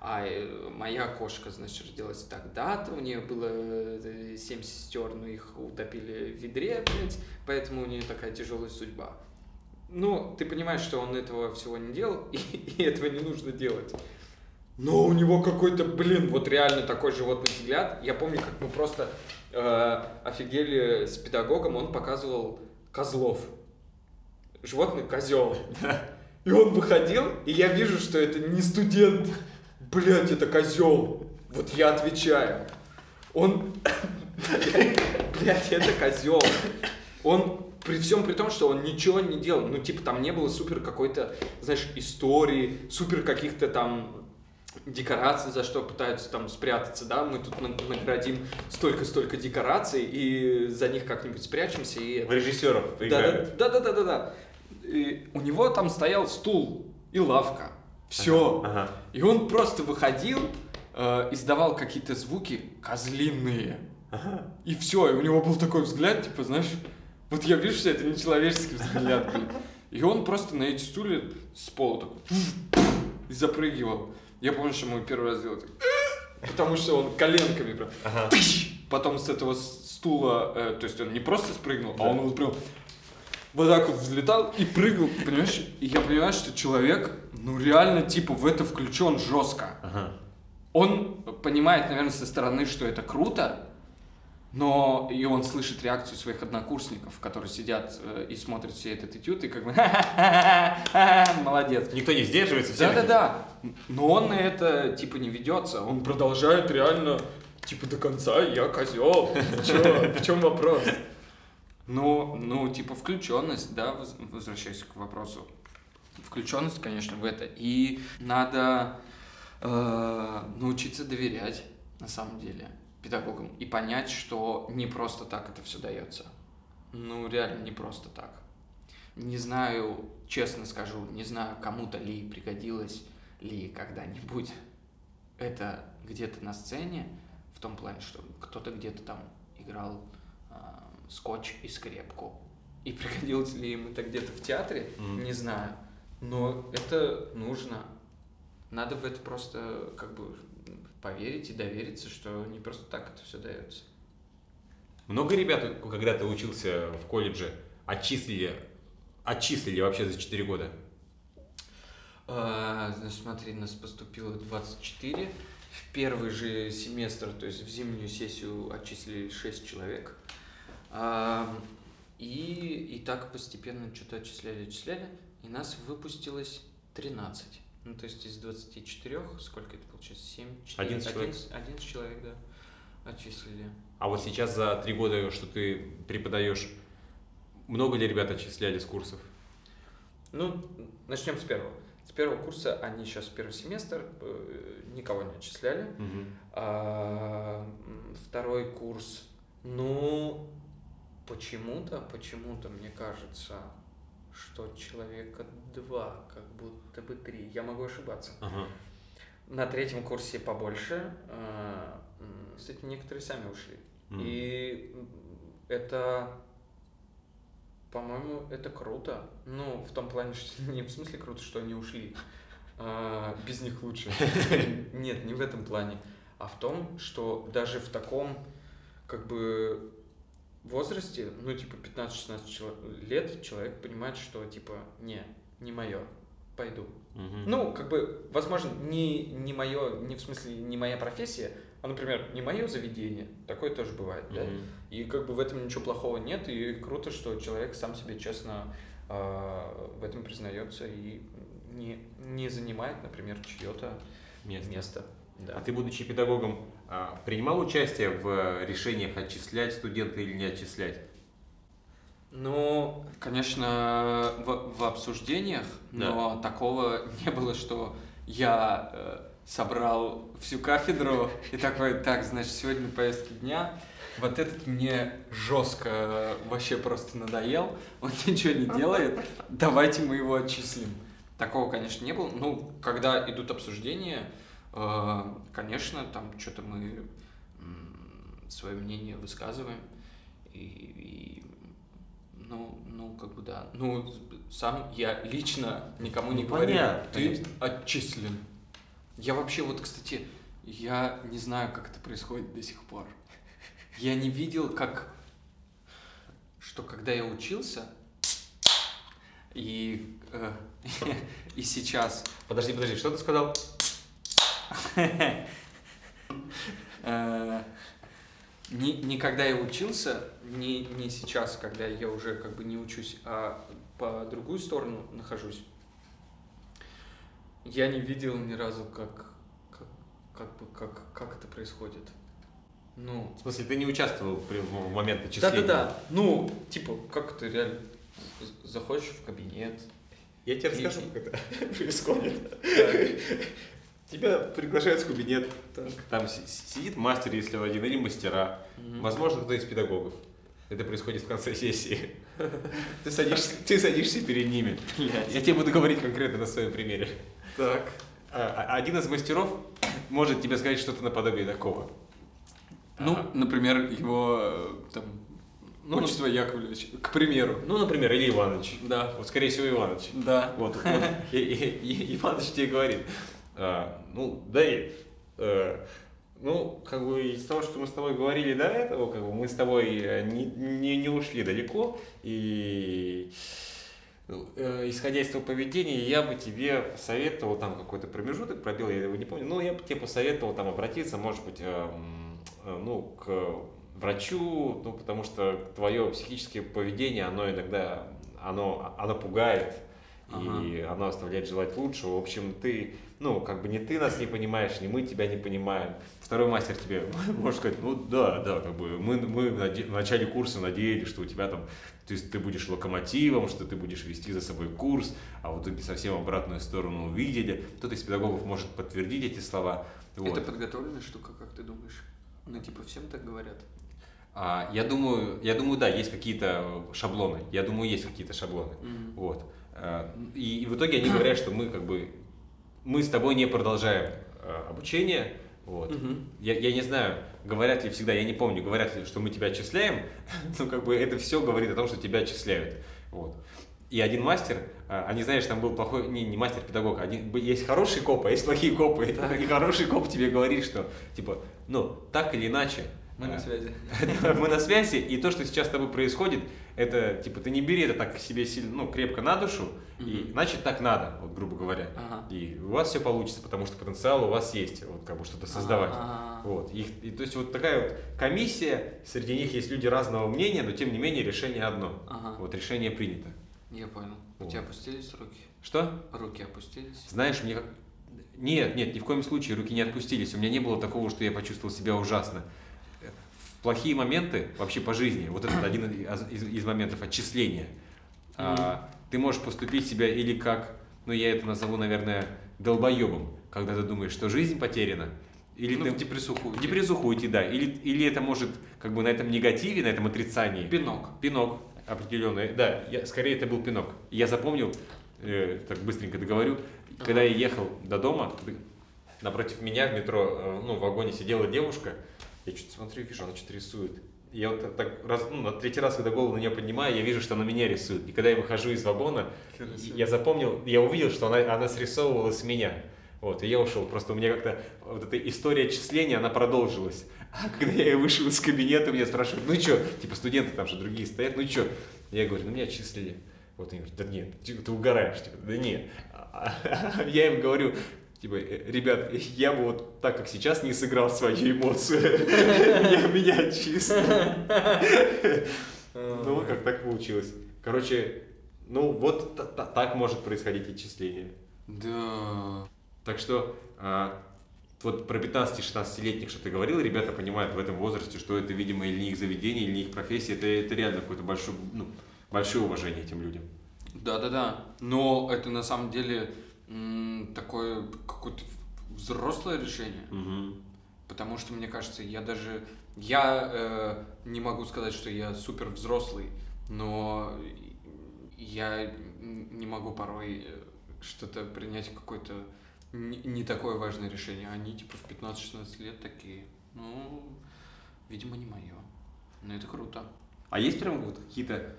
Speaker 1: а э, моя кошка, значит, родилась тогда-то, у нее было э, семь сестер, но их утопили в ведре, блядь, поэтому у нее такая тяжелая судьба. Ну, ты понимаешь, что он этого всего не делал, и, и этого не нужно делать. Но у него какой-то, блин, вот реально такой животный взгляд. Я помню, как мы просто э, офигели с педагогом, он показывал козлов. Животный козел. И он выходил, и я вижу, что это не студент. Блять, это козел. Вот я отвечаю. Он... Блять, это козел. Он при всем при том, что он ничего не делал, ну, типа, там не было супер какой-то, знаешь, истории, супер каких-то там декораций, за что пытаются там спрятаться, да, мы тут на- наградим столько-столько декораций, и за них как-нибудь спрячемся, и...
Speaker 3: В режиссеров поиграют.
Speaker 1: да, да, да, да, да. И у него там стоял стул и лавка. Все.
Speaker 3: Ага.
Speaker 1: И он просто выходил, э, издавал какие-то звуки козлиные. И все, и у него был такой взгляд, типа, знаешь, вот я вижу, что это не человеческий взгляд, блин. И он просто на эти стулья с пола так и запрыгивал. Я помню, что мы первый раз сделали так, потому что он коленками прям
Speaker 3: Ага.
Speaker 1: потом с этого стула, э, то есть он не просто спрыгнул, а он вот прям вот так вот взлетал и прыгал, понимаешь? И я понимаю, что человек, ну реально, типа, в это включен жестко.
Speaker 3: Ага.
Speaker 1: Он понимает, наверное, со стороны, что это круто, но и он слышит реакцию своих однокурсников, которые сидят э, и смотрят все этот этюд, и как бы молодец.
Speaker 2: Никто не сдерживается. все
Speaker 1: Да, да, да. Но он на это типа не ведется. Он продолжает реально типа до конца я козел. В чем вопрос? Ну, ну, типа включенность, да, воз- возвращаясь к вопросу. Включенность, конечно, в это. И надо э, научиться доверять, на самом деле, педагогам. И понять, что не просто так это все дается. Ну, реально, не просто так. Не знаю, честно скажу, не знаю, кому-то ли пригодилось ли когда-нибудь это где-то на сцене, в том плане, что кто-то где-то там играл а, скотч и скрепку. И пригодилось ли им это где-то в театре,
Speaker 2: Мгм.
Speaker 1: не знаю. Но это нужно. Надо в это просто как бы поверить и довериться, что не просто так это все дается.
Speaker 2: Много ребят, когда ты учился в колледже, отчислили, отчислили вообще за 4 года?
Speaker 1: А, Значит, смотри, нас поступило 24. В первый же семестр, то есть в зимнюю сессию отчислили 6 человек. А, И, и так постепенно что-то отчисляли, отчисляли. И нас выпустилось 13. Ну, то есть из 24, сколько это получается? 7, 4,
Speaker 2: 11 человек.
Speaker 1: 11, 11 человек, да, отчислили.
Speaker 2: А вот сейчас за 3 года, что ты преподаешь, много ли ребят отчисляли с курсов?
Speaker 1: Ну, начнем с первого. С первого курса они сейчас первый семестр, э, никого не отчисляли. А, м, второй курс, ну, почему-то, почему-то, мне кажется, что человека два, как будто бы три. Я могу ошибаться.
Speaker 2: Ага.
Speaker 1: На третьем курсе побольше. а, Кстати, некоторые сами ушли. И это, по-моему, это круто. Ну, в том плане, что не в смысле круто, что они ушли. А, без них лучше. Нет, не в этом плане. А в том, что даже в таком, как бы, возрасте, ну, типа, 15-16 лет, человек понимает, что, типа, не, не мое, пойду.
Speaker 2: Мгм.
Speaker 1: Ну, как бы, возможно, не, не мое, не в смысле, не моя профессия, а, например, не мое заведение. Такое тоже бывает, да?
Speaker 2: Мгм.
Speaker 1: И как бы в этом ничего плохого нет, и круто, что человек сам себе честно а, в этом признается и не, не занимает, например, чье-то
Speaker 2: Место.
Speaker 1: место. Да.
Speaker 2: А ты, будучи педагогом, принимал участие в решениях отчислять студента или не отчислять?
Speaker 1: Ну, конечно, в, в обсуждениях,
Speaker 2: Да.
Speaker 1: но такого не было, что я э, собрал всю кафедру и такой, так, значит, сегодня на повестке дня. Вот этот мне жестко э, вообще просто надоел, он ничего не делает, давайте мы его отчислим. Такого, конечно, не было. Ну, когда идут обсуждения, конечно, там что-то мы свое мнение высказываем. И, и, ну, ну, как бы да. Ну, сам я лично никому не
Speaker 2: Ну,
Speaker 1: говорю,
Speaker 2: понятно,
Speaker 1: ты
Speaker 2: конечно.
Speaker 1: отчислен. Я вообще вот, кстати, я не знаю, как это происходит до сих пор. Я не видел, как, что когда я учился, и, э, и сейчас
Speaker 2: Подожди, подожди, что ты сказал?
Speaker 1: Э, не, не когда я учился, не, не сейчас, когда я уже как бы не учусь, а по другую сторону нахожусь, я не видел ни разу, как, как, как бы, как, как это происходит. Ну,
Speaker 2: В смысле, ты не участвовал при, в момент отчисления?
Speaker 1: да-да-да, ну, типа, как это реально, заходишь в кабинет,
Speaker 3: Я тебе
Speaker 1: И-
Speaker 3: расскажу, как это происходит. Тебя приглашают в кабинет.
Speaker 1: так,
Speaker 2: Там си- сидит мастер, если один, или мастера.
Speaker 1: мгм.
Speaker 2: Возможно, кто из педагогов. Это происходит в конце сессии. Ты садишься, ты садишься перед ними. Я тебе буду говорить конкретно на своем примере.
Speaker 1: так,
Speaker 2: А- а- Один из мастеров может тебе сказать что-то наподобие такого.
Speaker 1: ну,
Speaker 2: А,
Speaker 1: например, его, э, там,
Speaker 2: Ну,
Speaker 1: отчество Яковлевич, к примеру,
Speaker 2: ну, например, Илья Иванович.
Speaker 1: да,
Speaker 2: Вот, скорее всего, Иванович.
Speaker 1: да,
Speaker 2: Вот, вот. И, и- и Иваныч тебе говорит, а, ну, да и, э, ну, как бы из того, что мы с тобой говорили до этого, как бы мы с тобой э, не, не, не ушли далеко, и э, исходя из твоего поведения, я бы тебе посоветовал, там какой-то промежуток пробил, я его не помню, но я бы тебе посоветовал там обратиться, может быть, эм, э, ну, к врачу, ну, потому что твое психическое поведение, оно иногда, оно, оно пугает, и оно оставляет желать лучшего. В общем, ты, ну, как бы не ты нас не понимаешь, не мы тебя не понимаем. Второй мастер тебе может сказать, ну да, да, как бы мы, мы в наде- в начале курса надеялись, что у тебя там, то есть ты будешь локомотивом, что ты будешь вести за собой курс, а в итоге совсем обратную сторону увидели. Кто-то из педагогов может подтвердить эти слова. Вот.
Speaker 1: Это подготовленная штука, как ты думаешь? Ну, типа, всем так говорят.
Speaker 2: А, я думаю, я думаю, да, есть какие-то шаблоны. Я думаю, есть какие-то шаблоны.
Speaker 1: Мгм.
Speaker 2: Вот. А, И, и в итоге они говорят, что мы как бы мы с тобой не продолжаем а, обучение. Вот.
Speaker 1: Мгм.
Speaker 2: Я, я не знаю, говорят ли всегда, я не помню, говорят ли, что мы тебя отчисляем, ну как бы это все говорит о том, что тебя отчисляют. Вот. И один мастер, а, они, знаешь, там был плохой, не, не мастер-педагог, один, б- есть хорошие копы, а есть плохие копы. И хороший коп тебе говорит, что, типа, ну, так или иначе,
Speaker 1: Мы на
Speaker 2: а,
Speaker 1: связи.
Speaker 2: мы на связи, и то, что сейчас с тобой происходит, это, типа, ты не бери это так себе сильно, ну, крепко на душу, и значит так надо, вот, грубо говоря. И у вас все получится, потому что потенциал у вас есть, вот, как бы что-то создавать.
Speaker 1: Ага.
Speaker 2: Вот. И, и то есть вот такая вот комиссия, среди них есть люди разного мнения, но тем не менее решение одно. Вот решение принято.
Speaker 1: Я понял. У тебя опустились руки?
Speaker 2: Что?
Speaker 1: Руки опустились?
Speaker 2: Знаешь, мне как... Нет, нет, ни в коем случае руки не отпустились. У меня не было такого, что я почувствовал себя ужасно. В плохие моменты вообще по жизни, вот это один из, из- моментов отчисления. А, ты можешь поступить себя или как, ну я это назову, наверное, долбоебом, когда ты думаешь, что жизнь потеряна, или
Speaker 1: ну,
Speaker 2: ты
Speaker 1: в депрессуху.
Speaker 2: в
Speaker 1: уйти.
Speaker 2: депрессуху уйти, да, или, или это может как бы на этом негативе, на этом отрицании.
Speaker 1: Пинок.
Speaker 2: Пинок определенный. Да, я, скорее это был пинок. Я запомнил, э, так быстренько договорю, когда я ехал до дома, напротив меня в метро, э, ну, в вагоне сидела девушка, Я что-то смотрю, вижу, она что-то рисует. Я вот так раз, ну, на третий раз, когда голову на нее поднимаю, я вижу, что она меня рисует. И когда я выхожу из вагона, я запомнил, я увидел, что она, она срисовывала с меня. Вот, и я ушел. Просто у меня как-то вот эта история отчисления, она продолжилась. А когда я вышел из кабинета, меня спрашивают, ну что, типа студенты там же другие стоят, ну что? Я говорю, ну меня отчислили. Вот они говорят, да нет, ты, ты угораешь, типа, да нет. Я им говорю, типа, «Э, ребят, я бы вот так, как сейчас, не сыграл свою эмоцию. Меня отчислили. Ну, как так получилось. Короче, ну вот так может происходить отчисление.
Speaker 1: Да.
Speaker 2: Так что а, вот про 15-16-летних, что ты говорил, ребята понимают в этом возрасте, что это, видимо, или не их заведение, или не их профессия, это, это реально какое-то большое, ну, большое уважение этим людям.
Speaker 1: Да-да-да, но это на самом деле такое какое-то взрослое решение.
Speaker 2: Угу.
Speaker 1: Потому что, мне кажется, я даже... Я э, не могу сказать, что я супер взрослый, но я не могу порой э, что-то принять какое-то не, не такое важное решение. Они типа в 15-16 лет такие, ну, видимо, не мое. Но это круто.
Speaker 2: А есть прям вот какие-то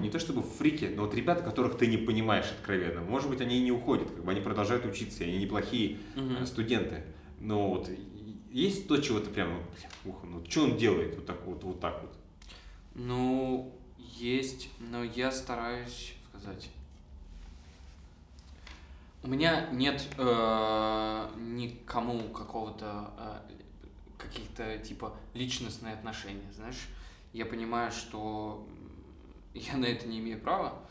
Speaker 2: не то чтобы фрики, но вот ребята, которых ты не понимаешь откровенно. Может быть, они и не уходят, как бы они продолжают учиться, они неплохие
Speaker 1: угу.
Speaker 2: студенты. Но вот есть то, чего ты прям, ух, ну что он делает вот так вот, вот так вот?
Speaker 1: Ну, есть, но я стараюсь сказать. У меня нет э, никому какого-то э, каких-то типа личностные отношения, знаешь. Я понимаю, что я на это не имею права.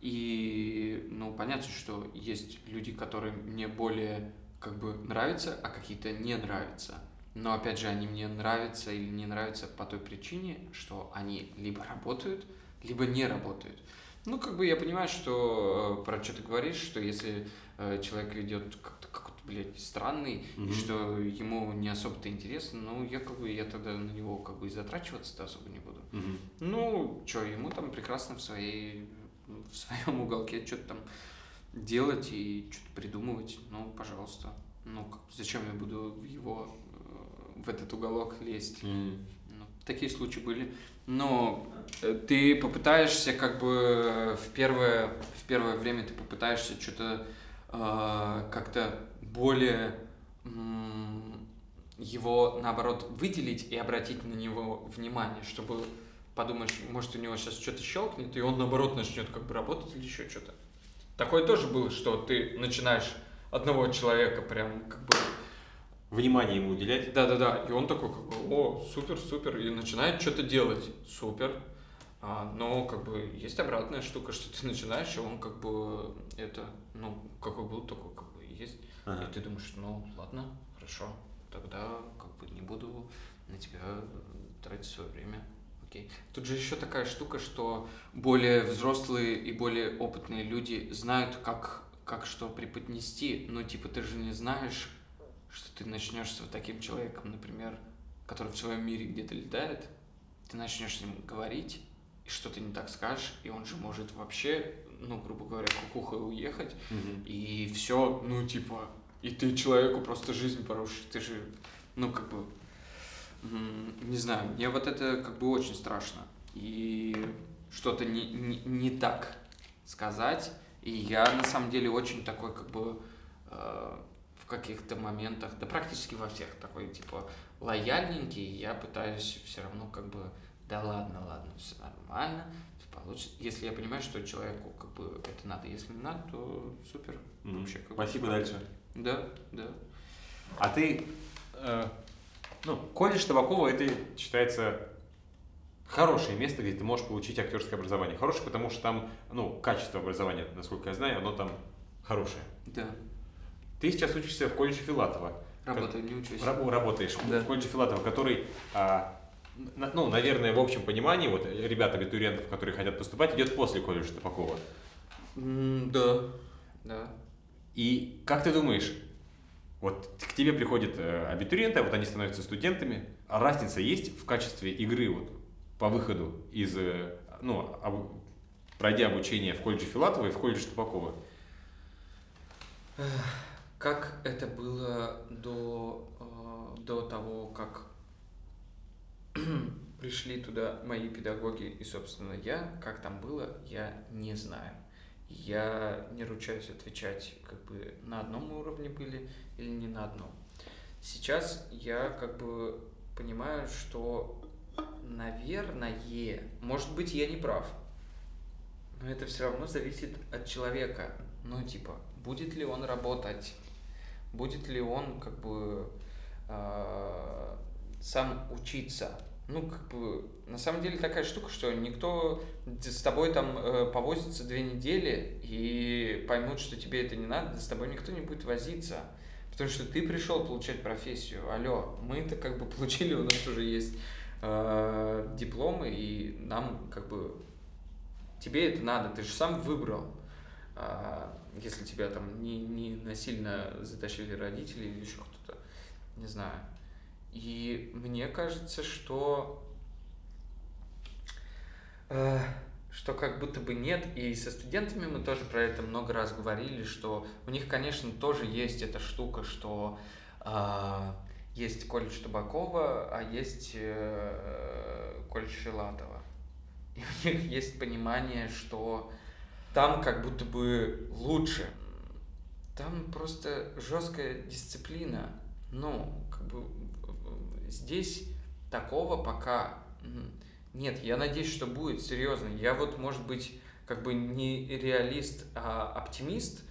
Speaker 1: И, ну, понятно, что есть люди, которые мне более как бы нравятся, а какие-то не нравятся. Но, опять же, они мне нравятся или не нравятся по той причине, что они либо работают, либо не работают. Ну, как бы я понимаю, что э, про что ты говоришь, что если э, человек ведет блядь, странный, mm-hmm. и что ему не особо-то интересно, ну, я как бы, я тогда на него как бы и затрачиваться-то особо не буду.
Speaker 2: Mm-hmm.
Speaker 1: Ну, что, ему там прекрасно в своей, в своем уголке что-то там делать и что-то придумывать, ну, пожалуйста. Ну, как, зачем я буду в его, э, в этот уголок лезть?
Speaker 2: Mm-hmm.
Speaker 1: Ну, такие случаи были. Но э, ты попытаешься как бы в первое, в первое время ты попытаешься что-то э, как-то более его наоборот выделить и обратить на него внимание, чтобы подумаешь, может у него сейчас что-то щелкнет, и он наоборот начнет как бы работать или еще что-то. Такое тоже было, что ты начинаешь одного человека прям как бы
Speaker 2: внимание ему уделять.
Speaker 1: Да-да-да, и он такой, как бы, о, супер, супер, и начинает что-то делать, супер. А, но как бы есть обратная штука, что ты начинаешь, и он как бы это, ну, какой был, такой как бы есть. Ага. И ты думаешь, ну, ладно, хорошо, тогда как бы не буду на тебя тратить свое время. Окей. Тут же еще такая штука, что более взрослые и более опытные люди знают, как, как что преподнести. Ну, типа, ты же не знаешь, что ты начнешь с вот таким человеком, например, который в своем мире где-то летает, ты начнешь с ним говорить, и что-то не так скажешь, и он же может вообще, ну, грубо говоря, кукухой уехать,
Speaker 2: угу.
Speaker 1: и все, ну, типа, и ты человеку просто жизнь порушишь, ты же, ну, как бы, не знаю, мне вот это как бы очень страшно, и что-то не, не, не так сказать, и я на самом деле очень такой, как бы, э, в каких-то моментах, да практически во всех такой, типа, лояльненький, я пытаюсь все равно как бы, да ладно, ладно, все нормально, получится. Если я понимаю, что человеку как бы это надо, если не надо, то супер.
Speaker 2: Mm-hmm. Вообще, как Спасибо, бы, дальше.
Speaker 1: Да, да.
Speaker 2: А ты, э, ну, колледж Табакова, это считается хорошее место, где ты можешь получить актерское образование. Хорошее, потому что там, ну, качество образования, насколько я знаю, оно там хорошее.
Speaker 1: Да.
Speaker 2: Ты сейчас учишься в колледже Филатова.
Speaker 1: Работаю, не учусь.
Speaker 2: Раб, работаешь да. в колледже Филатова, который, а, ну, наверное, в общем понимании, вот ребят, абитуриентов, которые хотят поступать, идет после колледжа Топакова.
Speaker 1: Mm, да, да.
Speaker 2: И как ты думаешь, вот к тебе приходят э, абитуриенты, вот они становятся студентами, а разница есть в качестве игры вот по выходу из, э, ну, об, пройдя обучение в колледже Филатова и в колледже Топакова?
Speaker 1: Как это было до, э, до того, как пришли туда мои педагоги и, собственно, я, как там было, я не знаю. Я не ручаюсь отвечать, как бы на одном уровне были или не на одном. Сейчас я как бы понимаю, что, наверное, может быть, я не прав, но это все равно зависит от человека. Ну, типа, будет ли он работать, будет ли он как бы э, сам учиться. Ну, как бы, на самом деле такая штука, что никто с тобой там э, повозится две недели и поймут, что тебе это не надо, с тобой никто не будет возиться. Потому что ты пришел получать профессию. Алло, мы-то как бы получили, у нас уже есть э, дипломы, и нам как бы тебе это надо, ты же сам выбрал. Э, если тебя там не, не насильно затащили родители или еще кто-то, не знаю. И мне кажется, что э, что как будто бы нет. И со студентами мы тоже про это много раз говорили, что у них, конечно, тоже есть эта штука, что э, есть колледж Табакова, а есть э, колледж Филатова. И у них есть понимание, что там как будто бы лучше. Там просто жесткая дисциплина. Ну, как бы здесь такого пока нет. Я надеюсь, что будет серьезно. Я вот, может быть, как бы не реалист, а оптимист,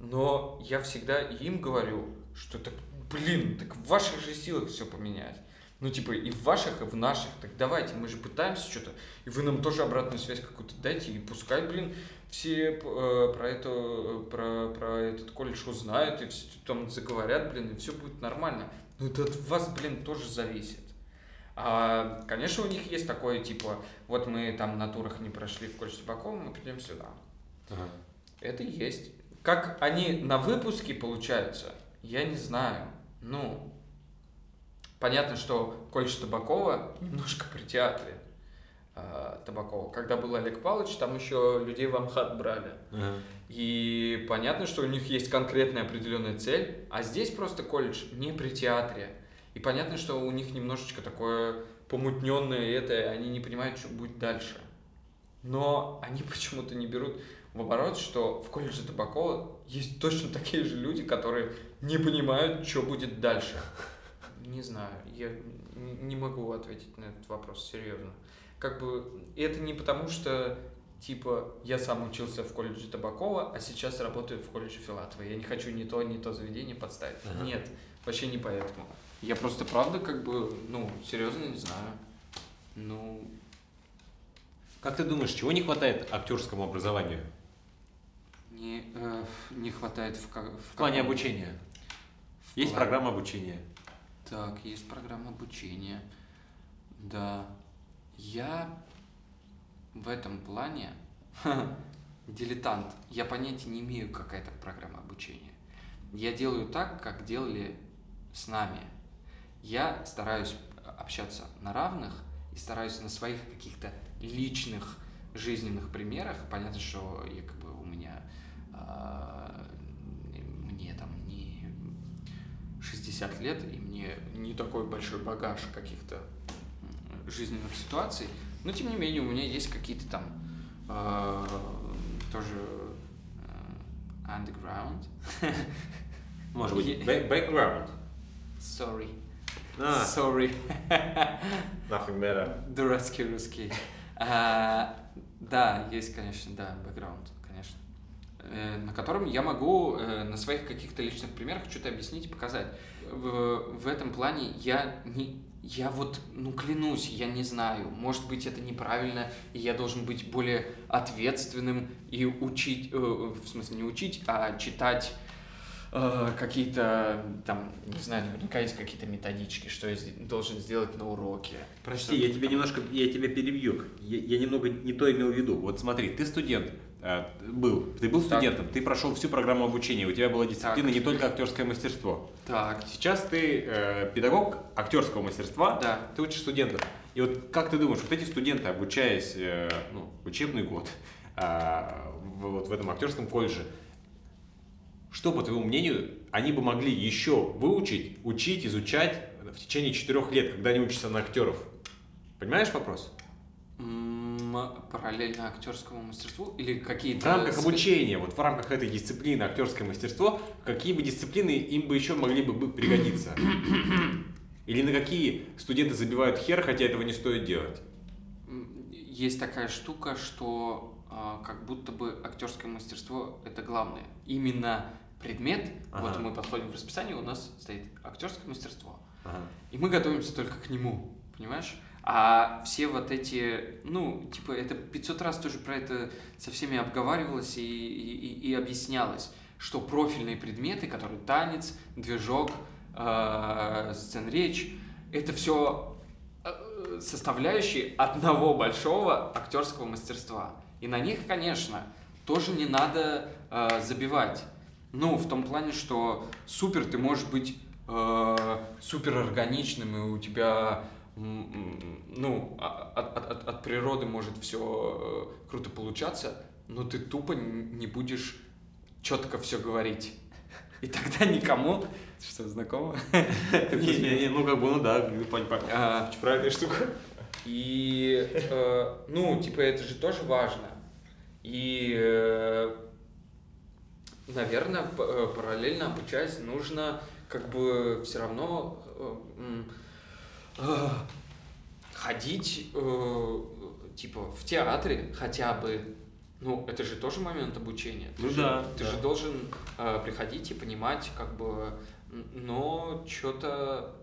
Speaker 1: но я всегда им говорю, что так, блин, так в ваших же силах все поменять. Ну, типа, и в ваших, и в наших. Так давайте, мы же пытаемся что-то. И вы нам тоже обратную связь какую-то дайте. И пускай, блин, все э, про, это, про, про этот колледж узнают, и все там заговорят, блин, и все будет нормально. Но это от вас, блин, тоже зависит. А, конечно, у них есть такое, типа, вот мы там на турах не прошли в колледж Табакова, мы придем сюда. Ага. Это есть. Как они на выпуске получаются, я не знаю. Ну, понятно, что колледж Табакова немножко при театре э, Табакова. Когда был Олег Павлович, там еще людей в Амхат брали. Uh-huh. И понятно, что у них есть конкретная определенная цель, а здесь просто колледж не при театре. И понятно, что у них немножечко такое помутненное это, они не понимают, что будет дальше. Но они почему-то не берут в оборот, что в колледже Табакова есть точно такие же люди, которые не понимают, что будет дальше. Не знаю, я не могу ответить на этот вопрос серьезно. Как бы это не потому, что типа я сам учился в колледже Табакова, а сейчас работаю в колледже Филатова. Я не хочу ни то, ни то заведение подставить. Ага. Нет, вообще не поэтому. Я просто правда как бы, ну, серьезно не знаю. Ну.
Speaker 2: Как ты думаешь, чего не хватает актерскому образованию?
Speaker 1: Не, э, не хватает в,
Speaker 2: в, в плане каком... обучения. В есть плане... программа обучения.
Speaker 1: Так, есть программа обучения. Да. Я в этом плане дилетант. Я понятия не имею, какая это программа обучения. Я делаю так, как делали с нами я стараюсь общаться на равных и стараюсь на своих каких-то личных жизненных примерах. Понятно, что я как бы у меня э, мне там не 60 лет, и мне не такой большой багаж каких-то жизненных ситуаций. Но тем не менее, у меня есть какие-то там э, тоже э, underground.
Speaker 2: Может быть, background.
Speaker 1: Sorry. А. Sorry.
Speaker 3: Nothing better.
Speaker 1: Дурацкий русский. А, да, есть, конечно, да, бэкграунд, конечно. Э, на котором я могу э, на своих каких-то личных примерах что-то объяснить и показать. В, в этом плане я не, я вот, ну клянусь, я не знаю. Может быть, это неправильно, и я должен быть более ответственным и учить, э, в смысле не учить, а читать Э, какие-то там, не знаю, наверняка есть какие-то методички, что я должен сделать на уроке.
Speaker 2: Прости, я тебе немножко, я тебя перебью. Я, я немного не то имел в виду. Вот смотри, ты студент, был, ты был студентом, так. ты прошел всю программу обучения, у тебя была дисциплина так. не только актерское мастерство.
Speaker 1: Так.
Speaker 2: Сейчас ты э, педагог актерского мастерства,
Speaker 1: да.
Speaker 2: ты учишь студентов. И вот как ты думаешь, вот эти студенты, обучаясь э, ну, учебный год э, вот в этом актерском колледже, что, по твоему мнению, они бы могли еще выучить, учить, изучать в течение четырех лет, когда они учатся на актеров? Понимаешь вопрос?
Speaker 1: Параллельно актерскому мастерству или
Speaker 2: В
Speaker 1: какие-то...
Speaker 2: рамках
Speaker 1: спе-
Speaker 2: обучения, вот в рамках этой дисциплины актерское мастерство, какие бы дисциплины им бы еще могли бы пригодиться? Или на какие студенты забивают хер, хотя этого не стоит делать?
Speaker 1: Есть такая штука, что а, как будто бы актерское мастерство это главное. Именно предмет, вот
Speaker 2: Ага.
Speaker 1: мы подходим в расписание, у нас стоит актерское мастерство.
Speaker 2: Ага.
Speaker 1: И мы готовимся только к нему, понимаешь? А все вот эти, ну, типа, это 500 раз тоже про это со всеми обговаривалось и, и, и- объяснялось, что профильные предметы, которые танец, движок, э, сцен-речь, это все составляющие одного большого актерского мастерства. И на них, конечно, тоже не надо э, забивать. Ну, в том плане, что супер ты можешь быть э, супер органичным, и у тебя ну, а- от, от- от- от природы может все круто получаться, но ты тупо не будешь четко все говорить. И тогда никому... Что, знакомо?
Speaker 2: Не-не-не, ну как бы, ну да,
Speaker 1: А,
Speaker 2: правильная штука.
Speaker 1: И, э, ну, типа, это же тоже важно. И, э, наверное, э, параллельно обучаясь, нужно как бы все равно э, ходить, э, типа, в театре хотя бы. Ну, это же тоже момент обучения. Ты
Speaker 2: Ну
Speaker 1: же,
Speaker 2: да,
Speaker 1: Ты
Speaker 2: да.
Speaker 1: же должен э, приходить и понимать, как бы, но что-то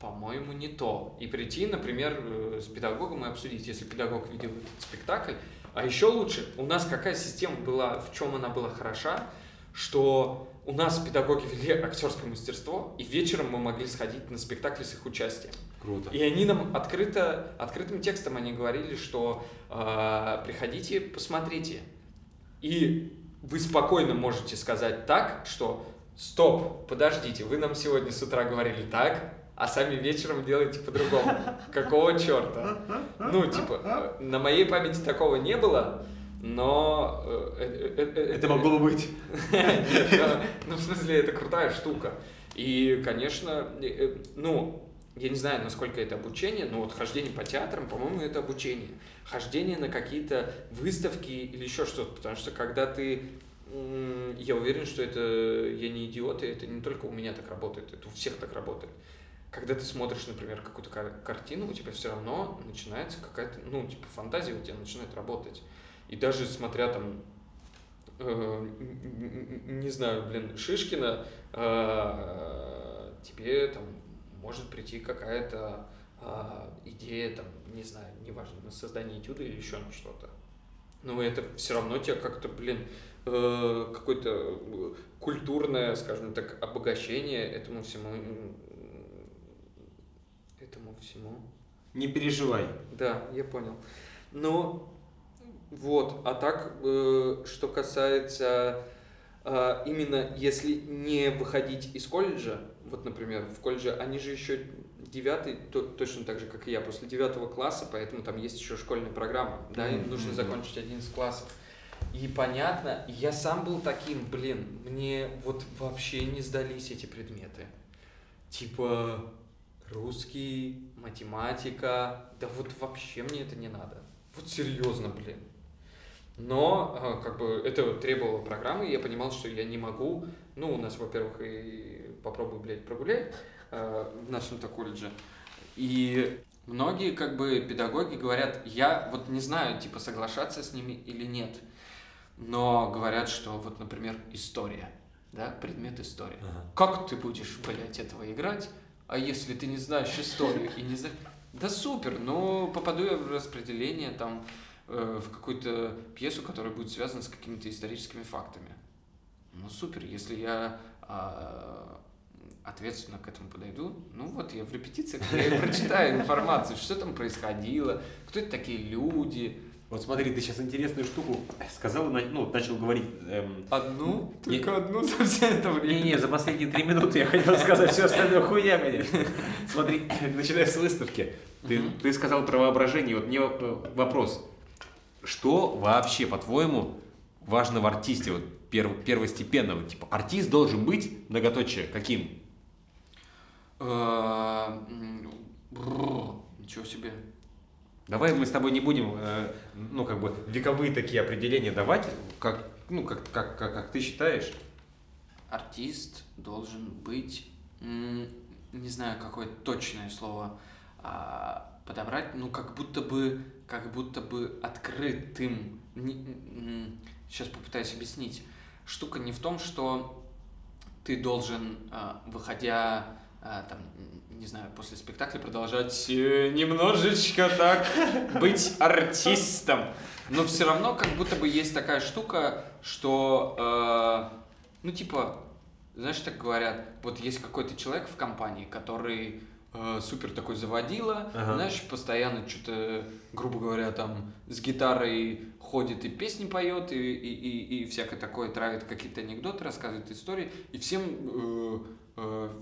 Speaker 1: по-моему, не то. И прийти, например, э, с педагогом и обсудить, если педагог видел этот спектакль. А еще лучше, у нас какая система была, в чем она была хороша, что у нас педагоги вели актерское мастерство, и вечером мы могли сходить на спектакль с их участием.
Speaker 2: Круто.
Speaker 1: И они нам открыто, открытым текстом они говорили, что э, приходите, посмотрите. И вы спокойно можете сказать так, что стоп, подождите, вы нам сегодня с утра говорили так, а сами вечером делаете по-другому. Какого черта? Ну, типа, на моей памяти такого не было, но... э, э, э,
Speaker 2: Это могло бы быть.
Speaker 1: Ну, в смысле, это крутая штука. И, конечно, ну, я не знаю, насколько это обучение, но вот хождение по театрам, по-моему, это обучение. Хождение на какие-то выставки или еще что-то, потому что когда ты я уверен, что это я не идиот, и это не только у меня так работает, это у всех так работает. Когда ты смотришь, например, какую-то кар- картину, у тебя все равно начинается какая-то, ну, типа, фантазия у тебя начинает работать. И даже смотря там э, не знаю, блин, Шишкина, э, тебе там может прийти какая-то э, идея, там, не знаю, неважно, на создание этюда или еще на что-то. Но это все равно тебя как-то, блин, э, какое-то э, культурное, скажем так, обогащение этому всему, этому всему.
Speaker 2: Не переживай.
Speaker 1: Да, я понял. Ну, вот, а так, э, что касается э, именно если не выходить из колледжа, вот, например, в колледже, они же еще девятый, то, точно так же, как и я, после девятого класса, поэтому там есть еще школьная программа, да, им нужно закончить 11 классов. И понятно, я сам был таким, блин, мне вот вообще не сдались эти предметы. Типа русский, математика, да вот вообще мне это не надо. Вот серьезно, блин. Но э, как бы это требовало программы, и я понимал, что я не могу. Ну, у нас, во-первых, и попробуй, блядь, прогуляй э, в нашем-то колледже. И многие как бы педагоги говорят, я вот не знаю, типа, соглашаться с ними или нет. Но говорят, что вот, например, история, да, предмет история. Как ты будешь, блядь, этого играть, а если ты не знаешь историю и не знаешь... Да супер, но попаду я в распределение там э, в какую-то пьесу, которая будет связана с какими-то историческими фактами. Ну супер, если я а, ответственно к этому подойду, ну вот я в репетициях я и прочитаю информацию, что там происходило, кто это такие люди.
Speaker 2: Вот смотри, ты сейчас интересную штуку сказал, ну, начал говорить. эм,
Speaker 1: Одну?
Speaker 2: Не-
Speaker 1: Только одну за все это время.
Speaker 2: Не-не, за последние три минуты я хотел сказать все остальное хуйня, конечно. Смотри, начиная с выставки. Ты, ты сказал про воображение. Вот мне э, вопрос. Что вообще, по-твоему, важно в артисте, вот перв- первостепенного? Типа, артист должен быть, многоточие, каким?
Speaker 1: Э, Ничего себе.
Speaker 2: Давай мы с тобой не будем, э, ну, как бы,
Speaker 3: Вековые такие определения давать.
Speaker 2: как, ну, как, как, как, как ты считаешь,
Speaker 1: Артист должен быть, не знаю, какое точное слово а, подобрать, ну как будто бы, как будто бы открытым. Сейчас попытаюсь объяснить. Штука не в том, что ты должен, а, выходя там, не знаю, после спектакля продолжать э, немножечко так быть артистом. Но все равно как будто бы есть такая штука, что, э, ну типа, знаешь, так говорят, вот есть какой-то человек в компании, который э, супер такой заводила,
Speaker 3: Ага.
Speaker 1: знаешь, постоянно что-то, грубо говоря, там с гитарой ходит и песни поет, и, и, и, и всякое такое, травит какие-то анекдоты, рассказывает истории, и всем э,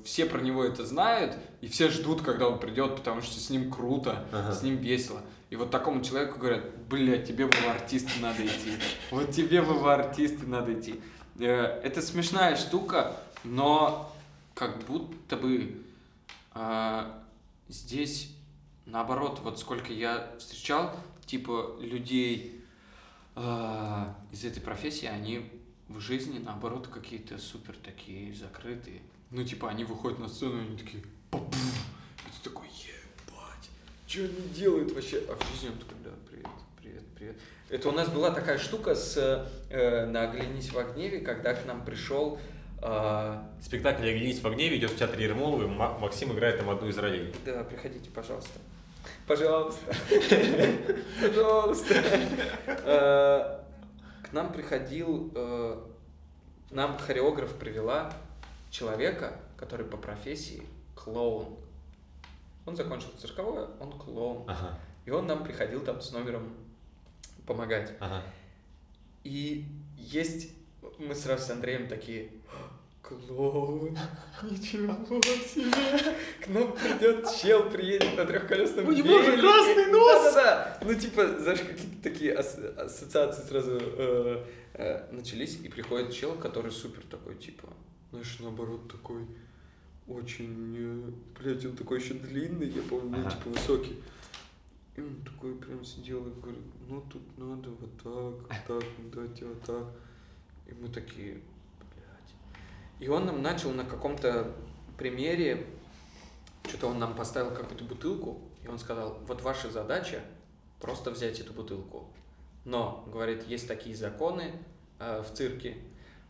Speaker 1: все про него это знают, и все ждут, когда он придет, потому что с ним круто,
Speaker 3: Ага.
Speaker 1: с ним весело. И вот такому человеку говорят, блядь, тебе бы в артисты надо идти. Вот тебе бы в артисты надо идти. Э, Это смешная штука, но как будто бы а, здесь наоборот, вот сколько я встречал, типа людей из этой профессии, они в жизни наоборот какие-то супер такие закрытые. Ну, типа, они выходят на сцену, и они такие «Па-пум!» И ты такой, ебать, что они делают вообще? А в жизни он такой, да, привет, привет, привет. Это у нас была такая штука с э, на «Оглянись в гневе», когда к нам пришел а,
Speaker 3: Спектакль «Оглянись в гневе» идет в театре Ма- Максим играет там одну из ролей.
Speaker 1: Да, приходите, пожалуйста. Пожалуйста. Пожалуйста. Э, К нам приходил, э, нам хореограф привела человека, который по профессии клоун. Он закончил цирковое, он клоун.
Speaker 3: Ага,
Speaker 1: И он нам приходил там с номером помогать.
Speaker 3: ага.
Speaker 1: И есть, мы сразу с Андреем такие, клоун, ничего себе, к нам придет чел, приедет на трехколесном
Speaker 3: У него же
Speaker 1: велике».
Speaker 3: красный нос!
Speaker 1: Да-да-да. Ну, типа, знаешь, какие-то такие ас- ассоциации сразу э, э, начались, и приходит чел, который супер такой, типа, знаешь, наоборот, такой очень, э, блядь, он такой еще длинный, я помню,
Speaker 3: Ага.
Speaker 1: типа, высокий. И он такой прям сидел и говорит, ну тут надо вот так, вот так, ну давайте вот так. И мы такие, блядь. И он нам начал на каком-то примере, что-то он нам поставил какую-то бутылку, и он сказал, вот ваша задача просто взять эту бутылку. Но, говорит, есть такие законы э, в цирке,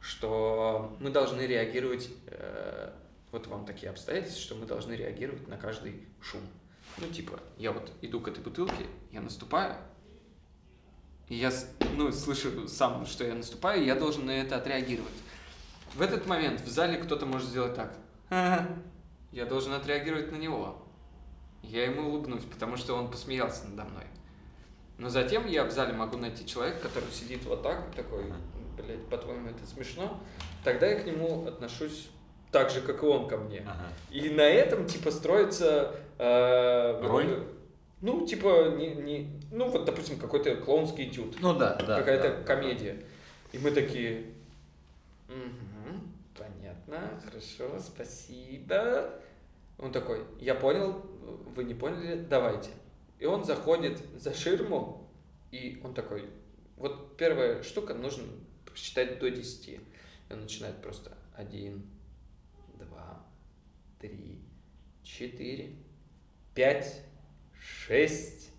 Speaker 1: что мы должны реагировать, э, вот вам такие обстоятельства, что мы должны реагировать на каждый шум. Ну, типа, я вот иду к этой бутылке, я наступаю, и я, ну, слышу сам, что я наступаю, и я должен на это отреагировать. В этот момент в зале кто-то может сделать так. Я должен отреагировать на него. Я ему улыбнусь, потому что он посмеялся надо мной. Но затем я в зале могу найти человека, который сидит вот так, такой, блядь, по-твоему, это смешно. Тогда я к нему отношусь так же, как и он ко мне.
Speaker 3: Ага.
Speaker 1: И на этом, типа, строится... э,
Speaker 3: Роль?
Speaker 1: Ну, типа, не, не, ну, вот, допустим, какой-то клоунский этюд.
Speaker 3: Ну да, да.
Speaker 1: какая-то
Speaker 3: да, да.
Speaker 1: комедия. И мы такие, «Мгм, понятно, хорошо, спасибо. Он такой, я понял, вы не поняли, давайте. И он заходит за ширму, и он такой, вот первая штука, нужно считать до 10. И он начинает просто один, два, три, четыре, пять, шесть,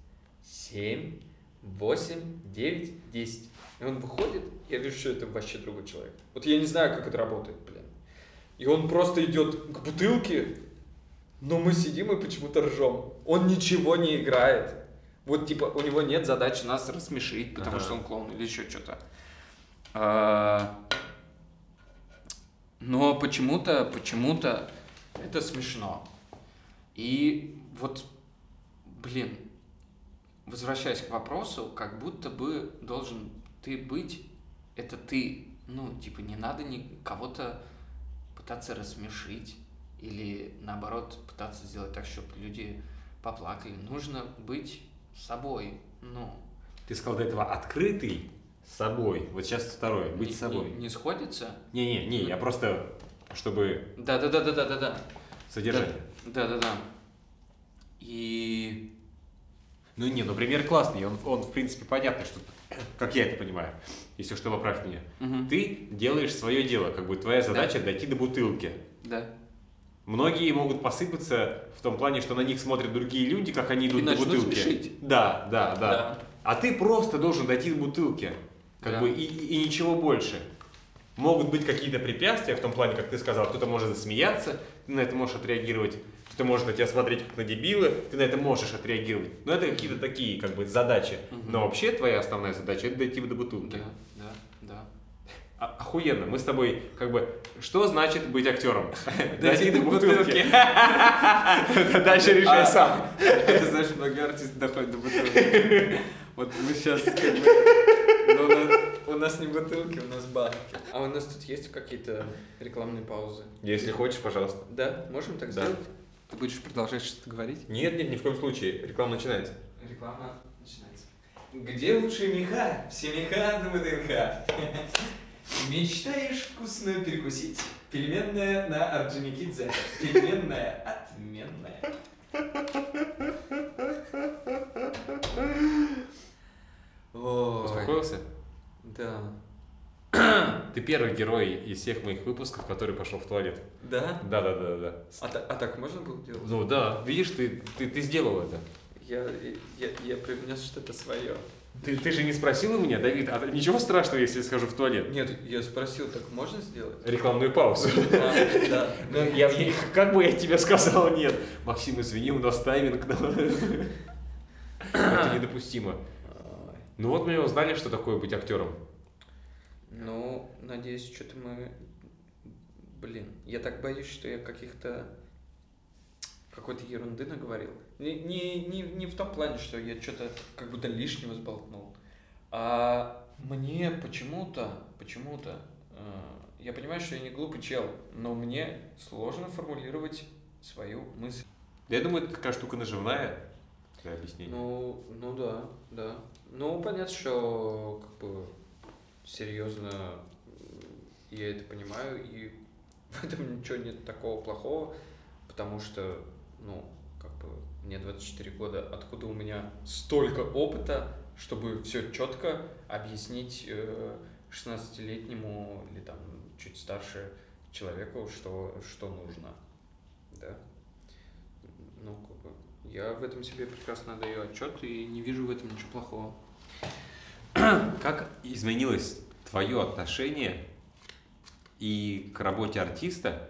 Speaker 1: семь, восемь, девять, десять. И он выходит, я вижу, что это вообще другой человек. Вот я не знаю, как это работает, блин. И он просто идет к бутылке, но мы сидим и почему-то ржем. Он ничего не играет. Вот типа у него нет задачи нас рассмешить, потому
Speaker 3: Ага.
Speaker 1: что он клоун или еще что-то. Но почему-то, почему-то это смешно. И вот, блин, возвращаясь к вопросу, как будто бы должен ты быть, это ты. Ну, типа, не надо ни кого-то пытаться рассмешить или, наоборот, пытаться сделать так, чтобы люди поплакали. Нужно быть собой. Ну,
Speaker 3: Ты сказал до этого открытый собой. Вот сейчас второе. Быть
Speaker 1: не-
Speaker 3: собой.
Speaker 1: Не, не сходится?
Speaker 3: Не-не-не, я просто, чтобы
Speaker 1: Да-да-да-да-да-да.
Speaker 3: содержать.
Speaker 1: Да, да, да. И
Speaker 2: Ну не, ну пример классный, он, он в принципе понятный, что, как я это понимаю, если что, поправь меня.
Speaker 1: Мгм.
Speaker 2: Ты делаешь свое дело, как бы твоя задача дойти до бутылки.
Speaker 1: Да.
Speaker 2: Многие могут посыпаться в том плане, что на них смотрят другие люди, как они идут
Speaker 1: И
Speaker 2: до бутылки.
Speaker 1: смешить.
Speaker 2: Да, да, да,
Speaker 1: Да.
Speaker 2: А ты просто должен дойти до бутылки. Как
Speaker 1: Да.
Speaker 2: бы и, и ничего больше. Могут быть какие-то препятствия в том плане, как ты сказал, кто-то может засмеяться, ты на это можешь отреагировать, кто-то может на тебя смотреть как на дебилы, ты на это можешь отреагировать. Но это какие-то такие как бы задачи. Но вообще твоя основная задача это дойти до бутылки.
Speaker 1: Да.
Speaker 2: А- охуенно. Мы с тобой как бы что значит быть актером?
Speaker 1: Дойти до бутылки.
Speaker 2: Дальше решай
Speaker 1: А,
Speaker 2: сам.
Speaker 1: Ты знаешь, многие артисты доходят до бутылки. Вот мы сейчас как бы... но у нас- не бутылки, у нас банки. А у нас тут есть какие-то рекламные паузы?
Speaker 3: Если хочешь, пожалуйста.
Speaker 1: Да? Можем так сделать? Ты будешь продолжать что-то говорить?
Speaker 3: Нет, нет, ни в коем случае. Реклама начинается.
Speaker 1: Реклама начинается. Где лучшие меха? Все меха на ВДНХ. Мечтаешь вкусно перекусить? Пельменная на Орджоникидзе. Пельменная отменная. Ой,
Speaker 2: Успокоился?
Speaker 1: Да.
Speaker 2: Ты первый герой из всех моих выпусков, который пошел в туалет.
Speaker 1: Да?
Speaker 2: Да, да, да, да.
Speaker 1: А, та- а так можно было делать?
Speaker 2: Ну да, видишь, ты, ты, ты сделал это.
Speaker 1: Я, я, я привнес что-то свое.
Speaker 2: Ты, ты же не спросил у меня, Давид, а ничего страшного, если я схожу в туалет?
Speaker 1: Нет, я спросил, так можно сделать?
Speaker 2: Рекламную паузу.
Speaker 1: А, Да.
Speaker 2: Ну, я, я- как бы я тебе сказал нет? Максим, извини, у нас тайминг. но- Это недопустимо. Ну вот мы узнали, что такое быть актером.
Speaker 1: Ну, надеюсь, что-то мы... Блин, я так боюсь, что я каких-то... Какой-то ерунды наговорил. Не, не, не, не в том плане, что я что-то как будто лишнего сболтнул. А мне почему-то, почему-то... э, я понимаю, что я не глупый чел, но мне сложно формулировать свою мысль.
Speaker 2: Я думаю, это такая штука наживная для объяснения.
Speaker 1: Ну, ну да, да. Ну, понятно, что как бы серьезно я это понимаю, и в этом ничего нет такого плохого, потому что, ну, мне 24 года, откуда у меня столько опыта, чтобы все четко объяснить э, 16-летнему или там чуть старше человеку, что, что нужно, да. Ну, как бы, я в этом себе прекрасно даю отчет и не вижу в этом ничего плохого.
Speaker 2: Как изменилось твое отношение и к работе артиста,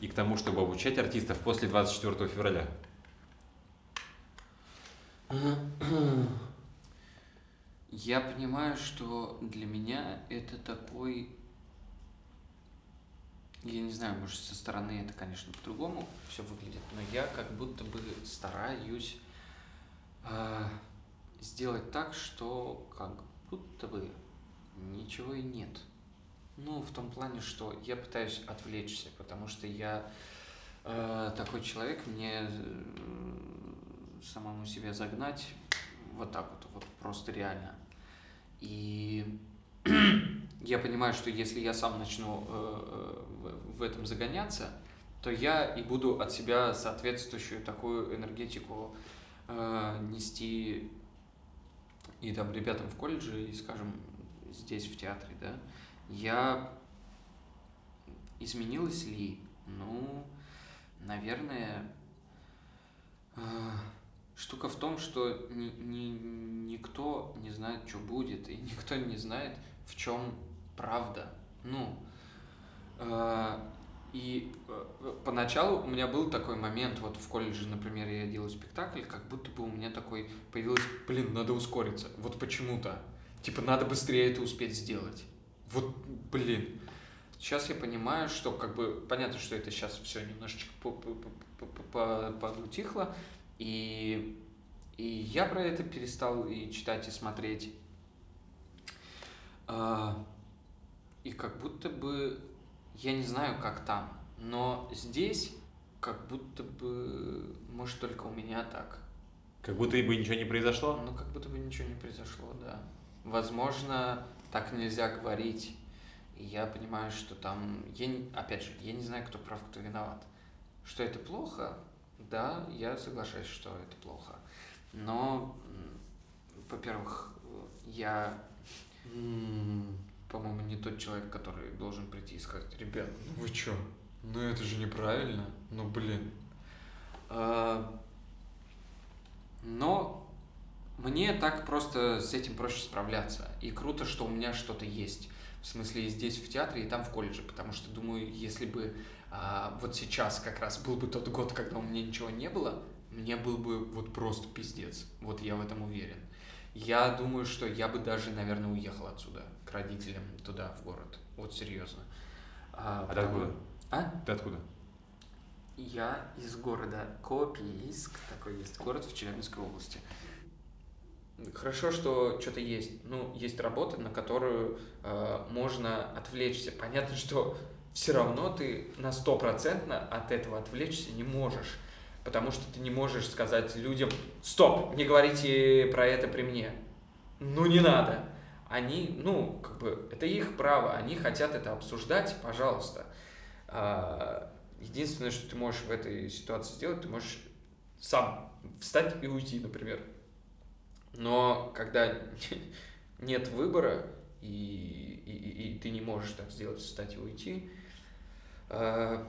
Speaker 2: и к тому, чтобы обучать артистов после 24 февраля?
Speaker 1: Я понимаю, что для меня это такой... Я не знаю, может, со стороны это, конечно, по-другому все выглядит, но я как будто бы стараюсь а, сделать так, что как будто бы ничего и нет. Ну, в том плане, что я пытаюсь отвлечься, потому что я э, такой человек, мне э, самому себя загнать вот так вот, вот просто реально. И я понимаю, что если я сам начну э, в- в этом загоняться, то я и буду от себя соответствующую такую энергетику э, нести и там ребятам в колледже, и, скажем, здесь в театре, да, я изменилась ли? Ну, наверное, э, штука в том, что ни, ни- никто не знает, что будет, и никто не знает, в чем правда. Ну, э, и э, поначалу у меня был такой момент, вот в колледже, например, я делаю спектакль, как будто бы у меня такой появилось, блин, надо ускориться, вот почему-то. Типа, надо быстрее это успеть сделать. Вот, блин. Сейчас я понимаю, что как бы понятно, что это сейчас все немножечко по- по- по- по- по- подутихло, и, и я про это перестал и читать, и смотреть. А, И как будто бы, я не знаю, как там, но здесь как будто бы, может, только у меня так.
Speaker 2: Как будто бы ничего не произошло?
Speaker 1: Ну, как будто бы ничего не произошло, да. Возможно, так нельзя говорить. И я понимаю, что там... Я не- Опять же, я не знаю, кто прав, кто виноват. Что это плохо? да, я соглашаюсь, что это плохо. Но, во-первых, я, по-моему, не тот человек, который должен прийти и сказать, ребят,
Speaker 4: Ну вы чё? Ну это же неправильно. Ну блин.
Speaker 1: А, Но мне так просто с этим проще справляться. И круто, что у меня что-то есть. В смысле, и здесь в театре, и там в колледже. Потому что, думаю, если бы а, вот сейчас как раз был бы тот год, когда у меня ничего не было, мне был бы вот просто пиздец. Вот я в этом уверен. Я думаю, что я бы даже, наверное, уехал отсюда, к родителям, туда, в город. Вот серьезно.
Speaker 2: А ты
Speaker 1: потому-
Speaker 2: откуда?
Speaker 1: А?
Speaker 2: Ты откуда?
Speaker 1: Я из города Копейск, такой есть город в Челябинской области. Хорошо, что что-то есть. Ну, есть работа, на которую э, можно отвлечься. Понятно, что все равно ты на стопроцентно от этого отвлечься не можешь. Потому что ты не можешь сказать людям, стоп, не говорите про это при мне. Ну, не надо. Они, ну, как бы, это их право, они хотят это обсуждать, пожалуйста. А, Единственное, что ты можешь в этой ситуации сделать, ты можешь сам встать и уйти, например. Но когда нет выбора, и, и, и- ты не можешь так сделать, встать и уйти, а,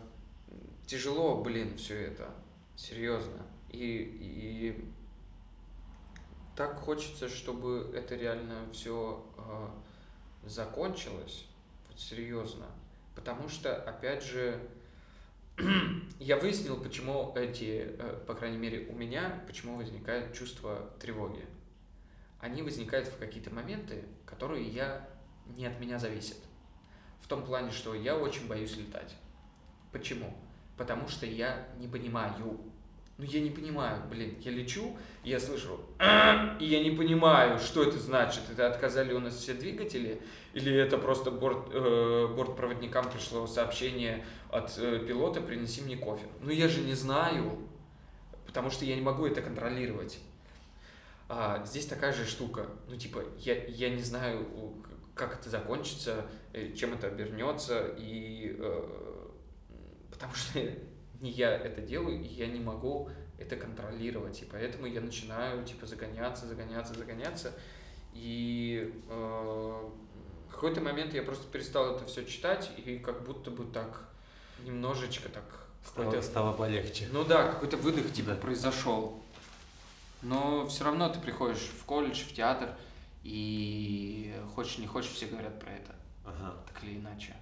Speaker 1: тяжело, блин, все это, серьезно. И, и так хочется, чтобы это реально все закончилось, вот серьезно. Потому что, опять же, я выяснил, почему эти, э, по крайней мере, у меня, почему возникает чувство тревоги. Они возникают в какие-то моменты, которые я не от меня зависят. В том плане, что я очень боюсь летать. Почему? Потому что я не понимаю. Ну, я не понимаю, блин, я лечу, я слышу, и я не понимаю, что это значит. Это отказали у нас все двигатели, или это просто борт, э, бортпроводникам пришло сообщение от э, пилота, принеси мне кофе. Ну, я же не знаю, потому что я не могу это контролировать. А, здесь такая же штука. Ну, типа, я, я не знаю, как это закончится, э, чем это обернется, и э, потому что не я это делаю, и я не могу это контролировать, и поэтому я начинаю, типа, загоняться, загоняться, загоняться, и э, в какой-то момент я просто перестал это все читать, и как будто бы так немножечко так
Speaker 3: Стало, стало полегче.
Speaker 1: ну да, какой-то выдох типа произошел. Но все равно ты приходишь в колледж, в театр, и хочешь не хочешь, все говорят про это,
Speaker 3: Ага.
Speaker 1: так или иначе.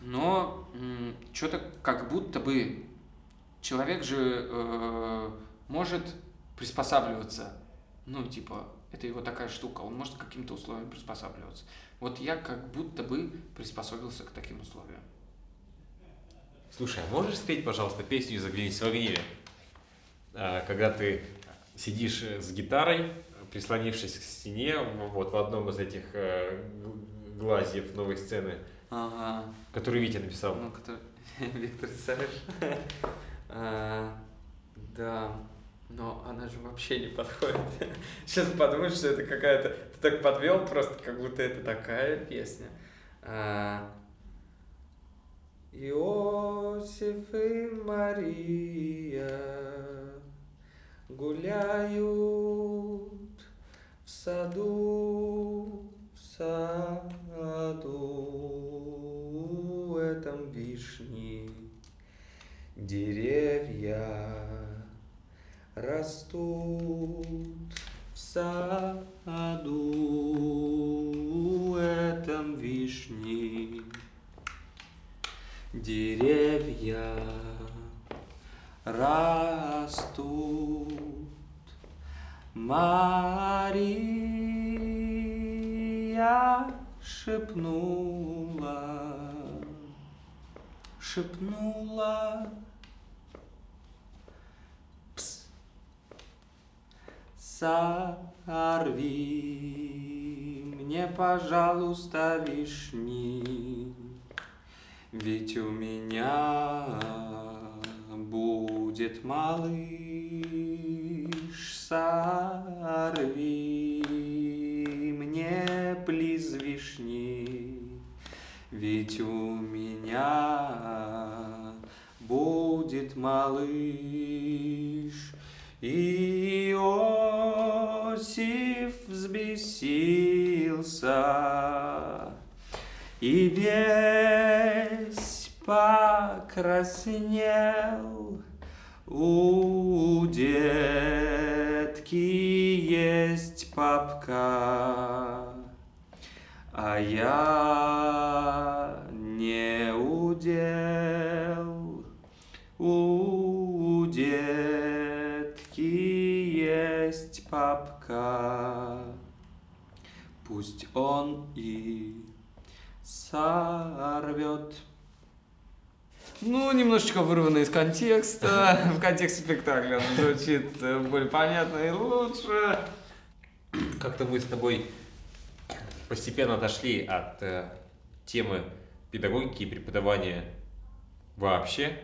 Speaker 1: Но что-то как будто бы человек же э, может приспосабливаться. Ну, типа, это его такая штука, он может к каким-то условиям приспосабливаться. Вот я как будто бы приспособился к таким условиям.
Speaker 3: Слушай, а можешь спеть, пожалуйста, песню «Заглянись в огнире»? А, Когда ты сидишь э, с гитарой, прислонившись к стене, вот в одном из этих э, глазьев новой сцены,
Speaker 1: Ага.
Speaker 3: который Витя написал.
Speaker 1: Ну, который... Виктор Савиш. А, Да, но она же вообще не подходит. Сейчас подумаешь, что это какая-то... Ты так подвел просто, как будто это такая песня. А, Иосиф и Мария гуляют в саду, в саду. Этом вишни деревья растут в саду. Этом вишни деревья растут Мария шепнула, шепнула, Пс. Сорви мне, пожалуйста, вишни, ведь у меня будет малыш. Сорви мне, плиз, вишни, ведь у меня будет малыш. Иосиф взбесился и весь покраснел. У детки есть папка, а я не удел. У детки есть папка, пусть он и сорвет.
Speaker 5: Ну, немножечко вырвано из контекста. В контексте спектакля он звучит э, более понятно и лучше.
Speaker 2: Как-то мы с тобой постепенно отошли от э, темы педагогики и преподавания вообще.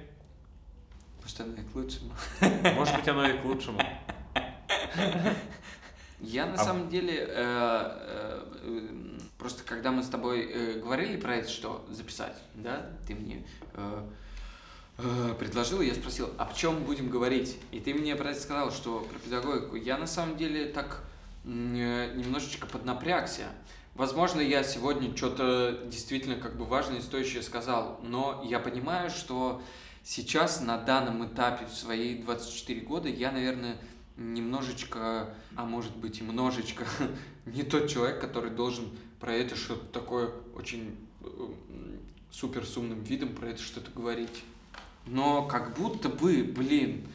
Speaker 1: Может, она и к лучшему.
Speaker 2: Может быть, оно и к лучшему.
Speaker 1: Я на
Speaker 2: А-
Speaker 1: самом деле, э, э, просто когда мы с тобой э, говорили про это, что записать, да, ты мне э, предложил, я спросил, о чем будем говорить? И ты мне про это сказал, что про педагогику. Я на самом деле так э, немножечко поднапрягся. Возможно, я сегодня что-то действительно как бы важное и стоящее сказал, но я понимаю, что сейчас на данном этапе в свои 24 года я, наверное, немножечко, а может быть и множечко, не тот человек, который должен про это что-то такое очень э, супер с умным видом про это что-то говорить. Но как будто бы, блин,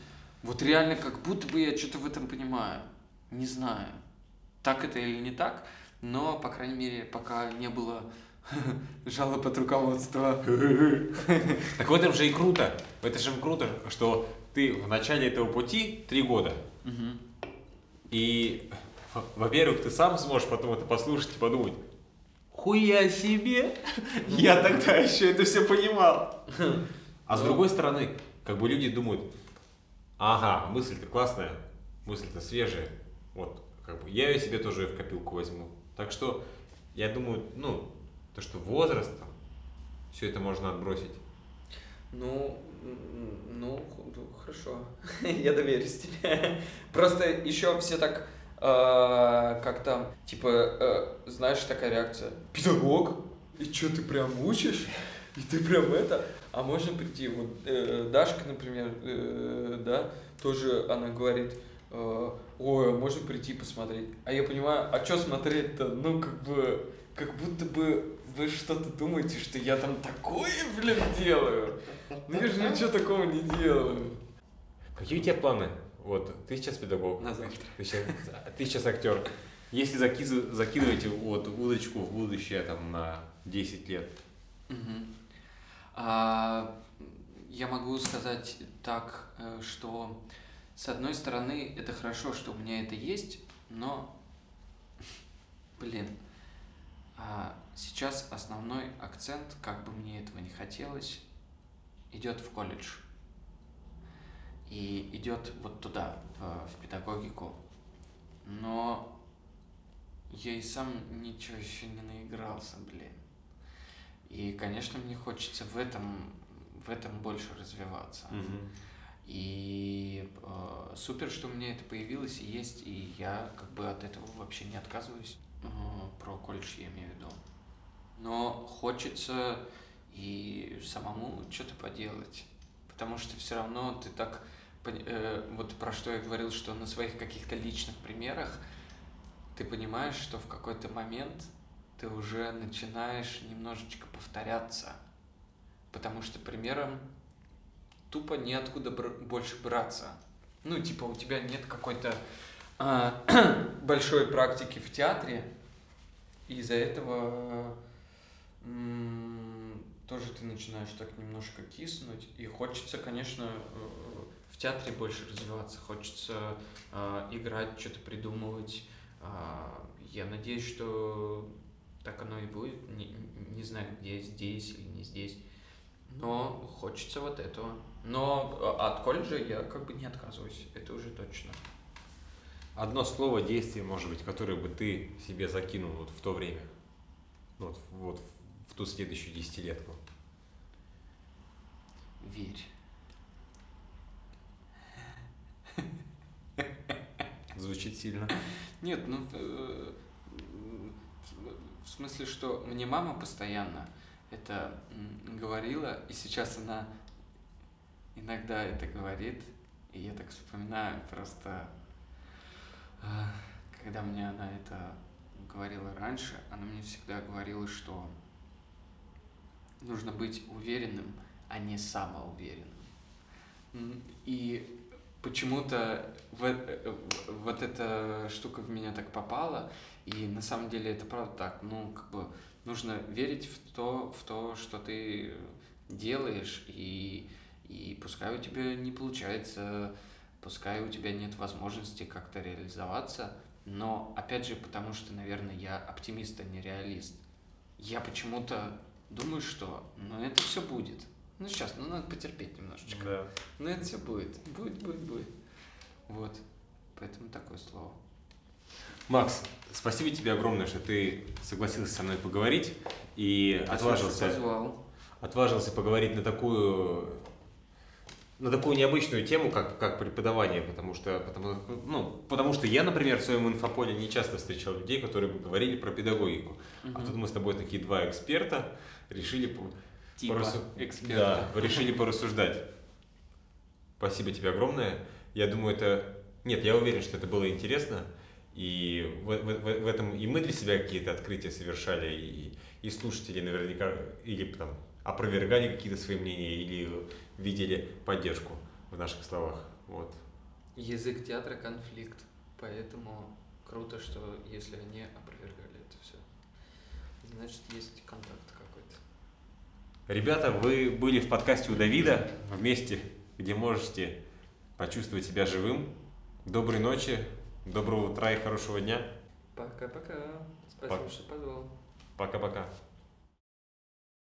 Speaker 1: вот реально как будто бы я что-то в этом понимаю. Не знаю, так это или не так, но, по крайней мере, пока не было жалоб от руководства.
Speaker 2: Так в этом же и круто. В этом же круто, что ты в начале этого пути три года. И, во-первых, ты сам сможешь потом это послушать и подумать, хуя себе, я тогда еще это все понимал. А с другой стороны, как бы люди думают, ага, мысль-то классная, мысль-то свежая, вот, как бы я ее себе тоже в копилку возьму. Так что, я думаю, ну, то, что возраст, все это можно отбросить.
Speaker 1: Ну, ну, ну, хорошо. Я доверюсь тебе. Просто еще все так э, как-то, типа, э, знаешь, такая реакция. Педагог? И что, ты прям учишь? И ты прям это? А можно прийти, вот э, Дашка, например, э, да, тоже она говорит, э, ой, а можно прийти посмотреть. А я понимаю, а что смотреть-то? Ну, как бы, как будто бы вы что-то думаете, что я там такое, блин, делаю. Ну я же ничего такого не делаю.
Speaker 2: Какие у тебя планы? Вот, ты сейчас педагог.
Speaker 1: На завтра.
Speaker 2: Ты сейчас, ты сейчас актер. Если закидываете вот удочку в будущее там на 10 лет,
Speaker 1: Мгм. А, я могу сказать так, э, что с одной стороны это хорошо, что у меня это есть, но, блин, а, сейчас основной акцент, как бы мне этого не хотелось, идет в колледж. И идет вот туда, в, в педагогику. Но я и сам ничего еще не наигрался, блин. И, конечно, мне хочется в этом, в этом больше развиваться. И э, супер, что у меня это появилось и есть, и я как бы от этого вообще не отказываюсь. Э, про колледж я имею в виду. Но хочется и самому что-то поделать. Потому что все равно ты так... э, вот про что я говорил, что на своих каких-то личных примерах ты понимаешь, что в какой-то момент ты уже начинаешь немножечко повторяться. Потому что примером тупо неоткуда бр- больше браться. Ну, типа, у тебя нет какой-то а, большой практики в театре, и из-за этого м, тоже ты начинаешь так немножко киснуть, и хочется, конечно, э, в театре больше развиваться, хочется а, играть, что-то придумывать. А, Я надеюсь, что так оно и будет. Не, не знаю, где здесь или не здесь. Но хочется вот этого. Но а, от колледжа я как бы не отказываюсь, это уже точно.
Speaker 2: Одно слово, действие, может быть, которое бы ты себе закинул вот в то время, ну вот, вот в ту следующую десятилетку.
Speaker 1: Верь.
Speaker 2: Звучит сильно.
Speaker 1: Нет, ну э, смысле, что мне мама постоянно это говорила, и сейчас она иногда это говорит, и я так вспоминаю просто, когда мне она это говорила раньше, она мне всегда говорила, что нужно быть уверенным, а не самоуверенным. И почему-то в- э, вот эта штука в меня так попала, и на самом деле это правда так. Ну, как бы нужно верить в то, в то, что ты делаешь, и, и пускай у тебя не получается, пускай у тебя нет возможности как-то реализоваться, но опять же, потому что, наверное, я оптимист, а не реалист. Я почему-то думаю, что ну это все будет. Ну сейчас, ну надо потерпеть немножечко.
Speaker 2: Да.
Speaker 1: Ну это все будет. Будет, будет, будет. Вот. Поэтому такое слово.
Speaker 2: Макс, спасибо тебе огромное, что ты согласился со мной поговорить и отважился,
Speaker 6: Позвал.
Speaker 2: отважился поговорить на такую
Speaker 7: на такую необычную тему, как, как преподавание, потому что, потому,
Speaker 2: Ну, потому что я, например, в своем инфополе не часто встречал людей, которые бы говорили про педагогику. А тут мы с тобой такие два эксперта решили
Speaker 1: Типа
Speaker 2: порассу-
Speaker 1: эксперта.
Speaker 2: Да, решили порассуждать. Спасибо тебе огромное. Я думаю, это... Нет, я уверен, что это было интересно. И в, в- в- в этом и мы для себя какие-то открытия совершали, и, и слушатели наверняка или там опровергали какие-то свои мнения, или видели поддержку в наших словах. Вот.
Speaker 6: Язык театра – конфликт. Поэтому круто, что если они опровергали это все. Значит, есть контакт.
Speaker 2: Ребята, вы были в подкасте у Давида, в месте, где можете почувствовать себя живым. Доброй ночи, доброго утра и хорошего дня.
Speaker 6: Пока-пока. Спасибо,
Speaker 2: Пока.
Speaker 6: что позвал.
Speaker 2: Пока-пока.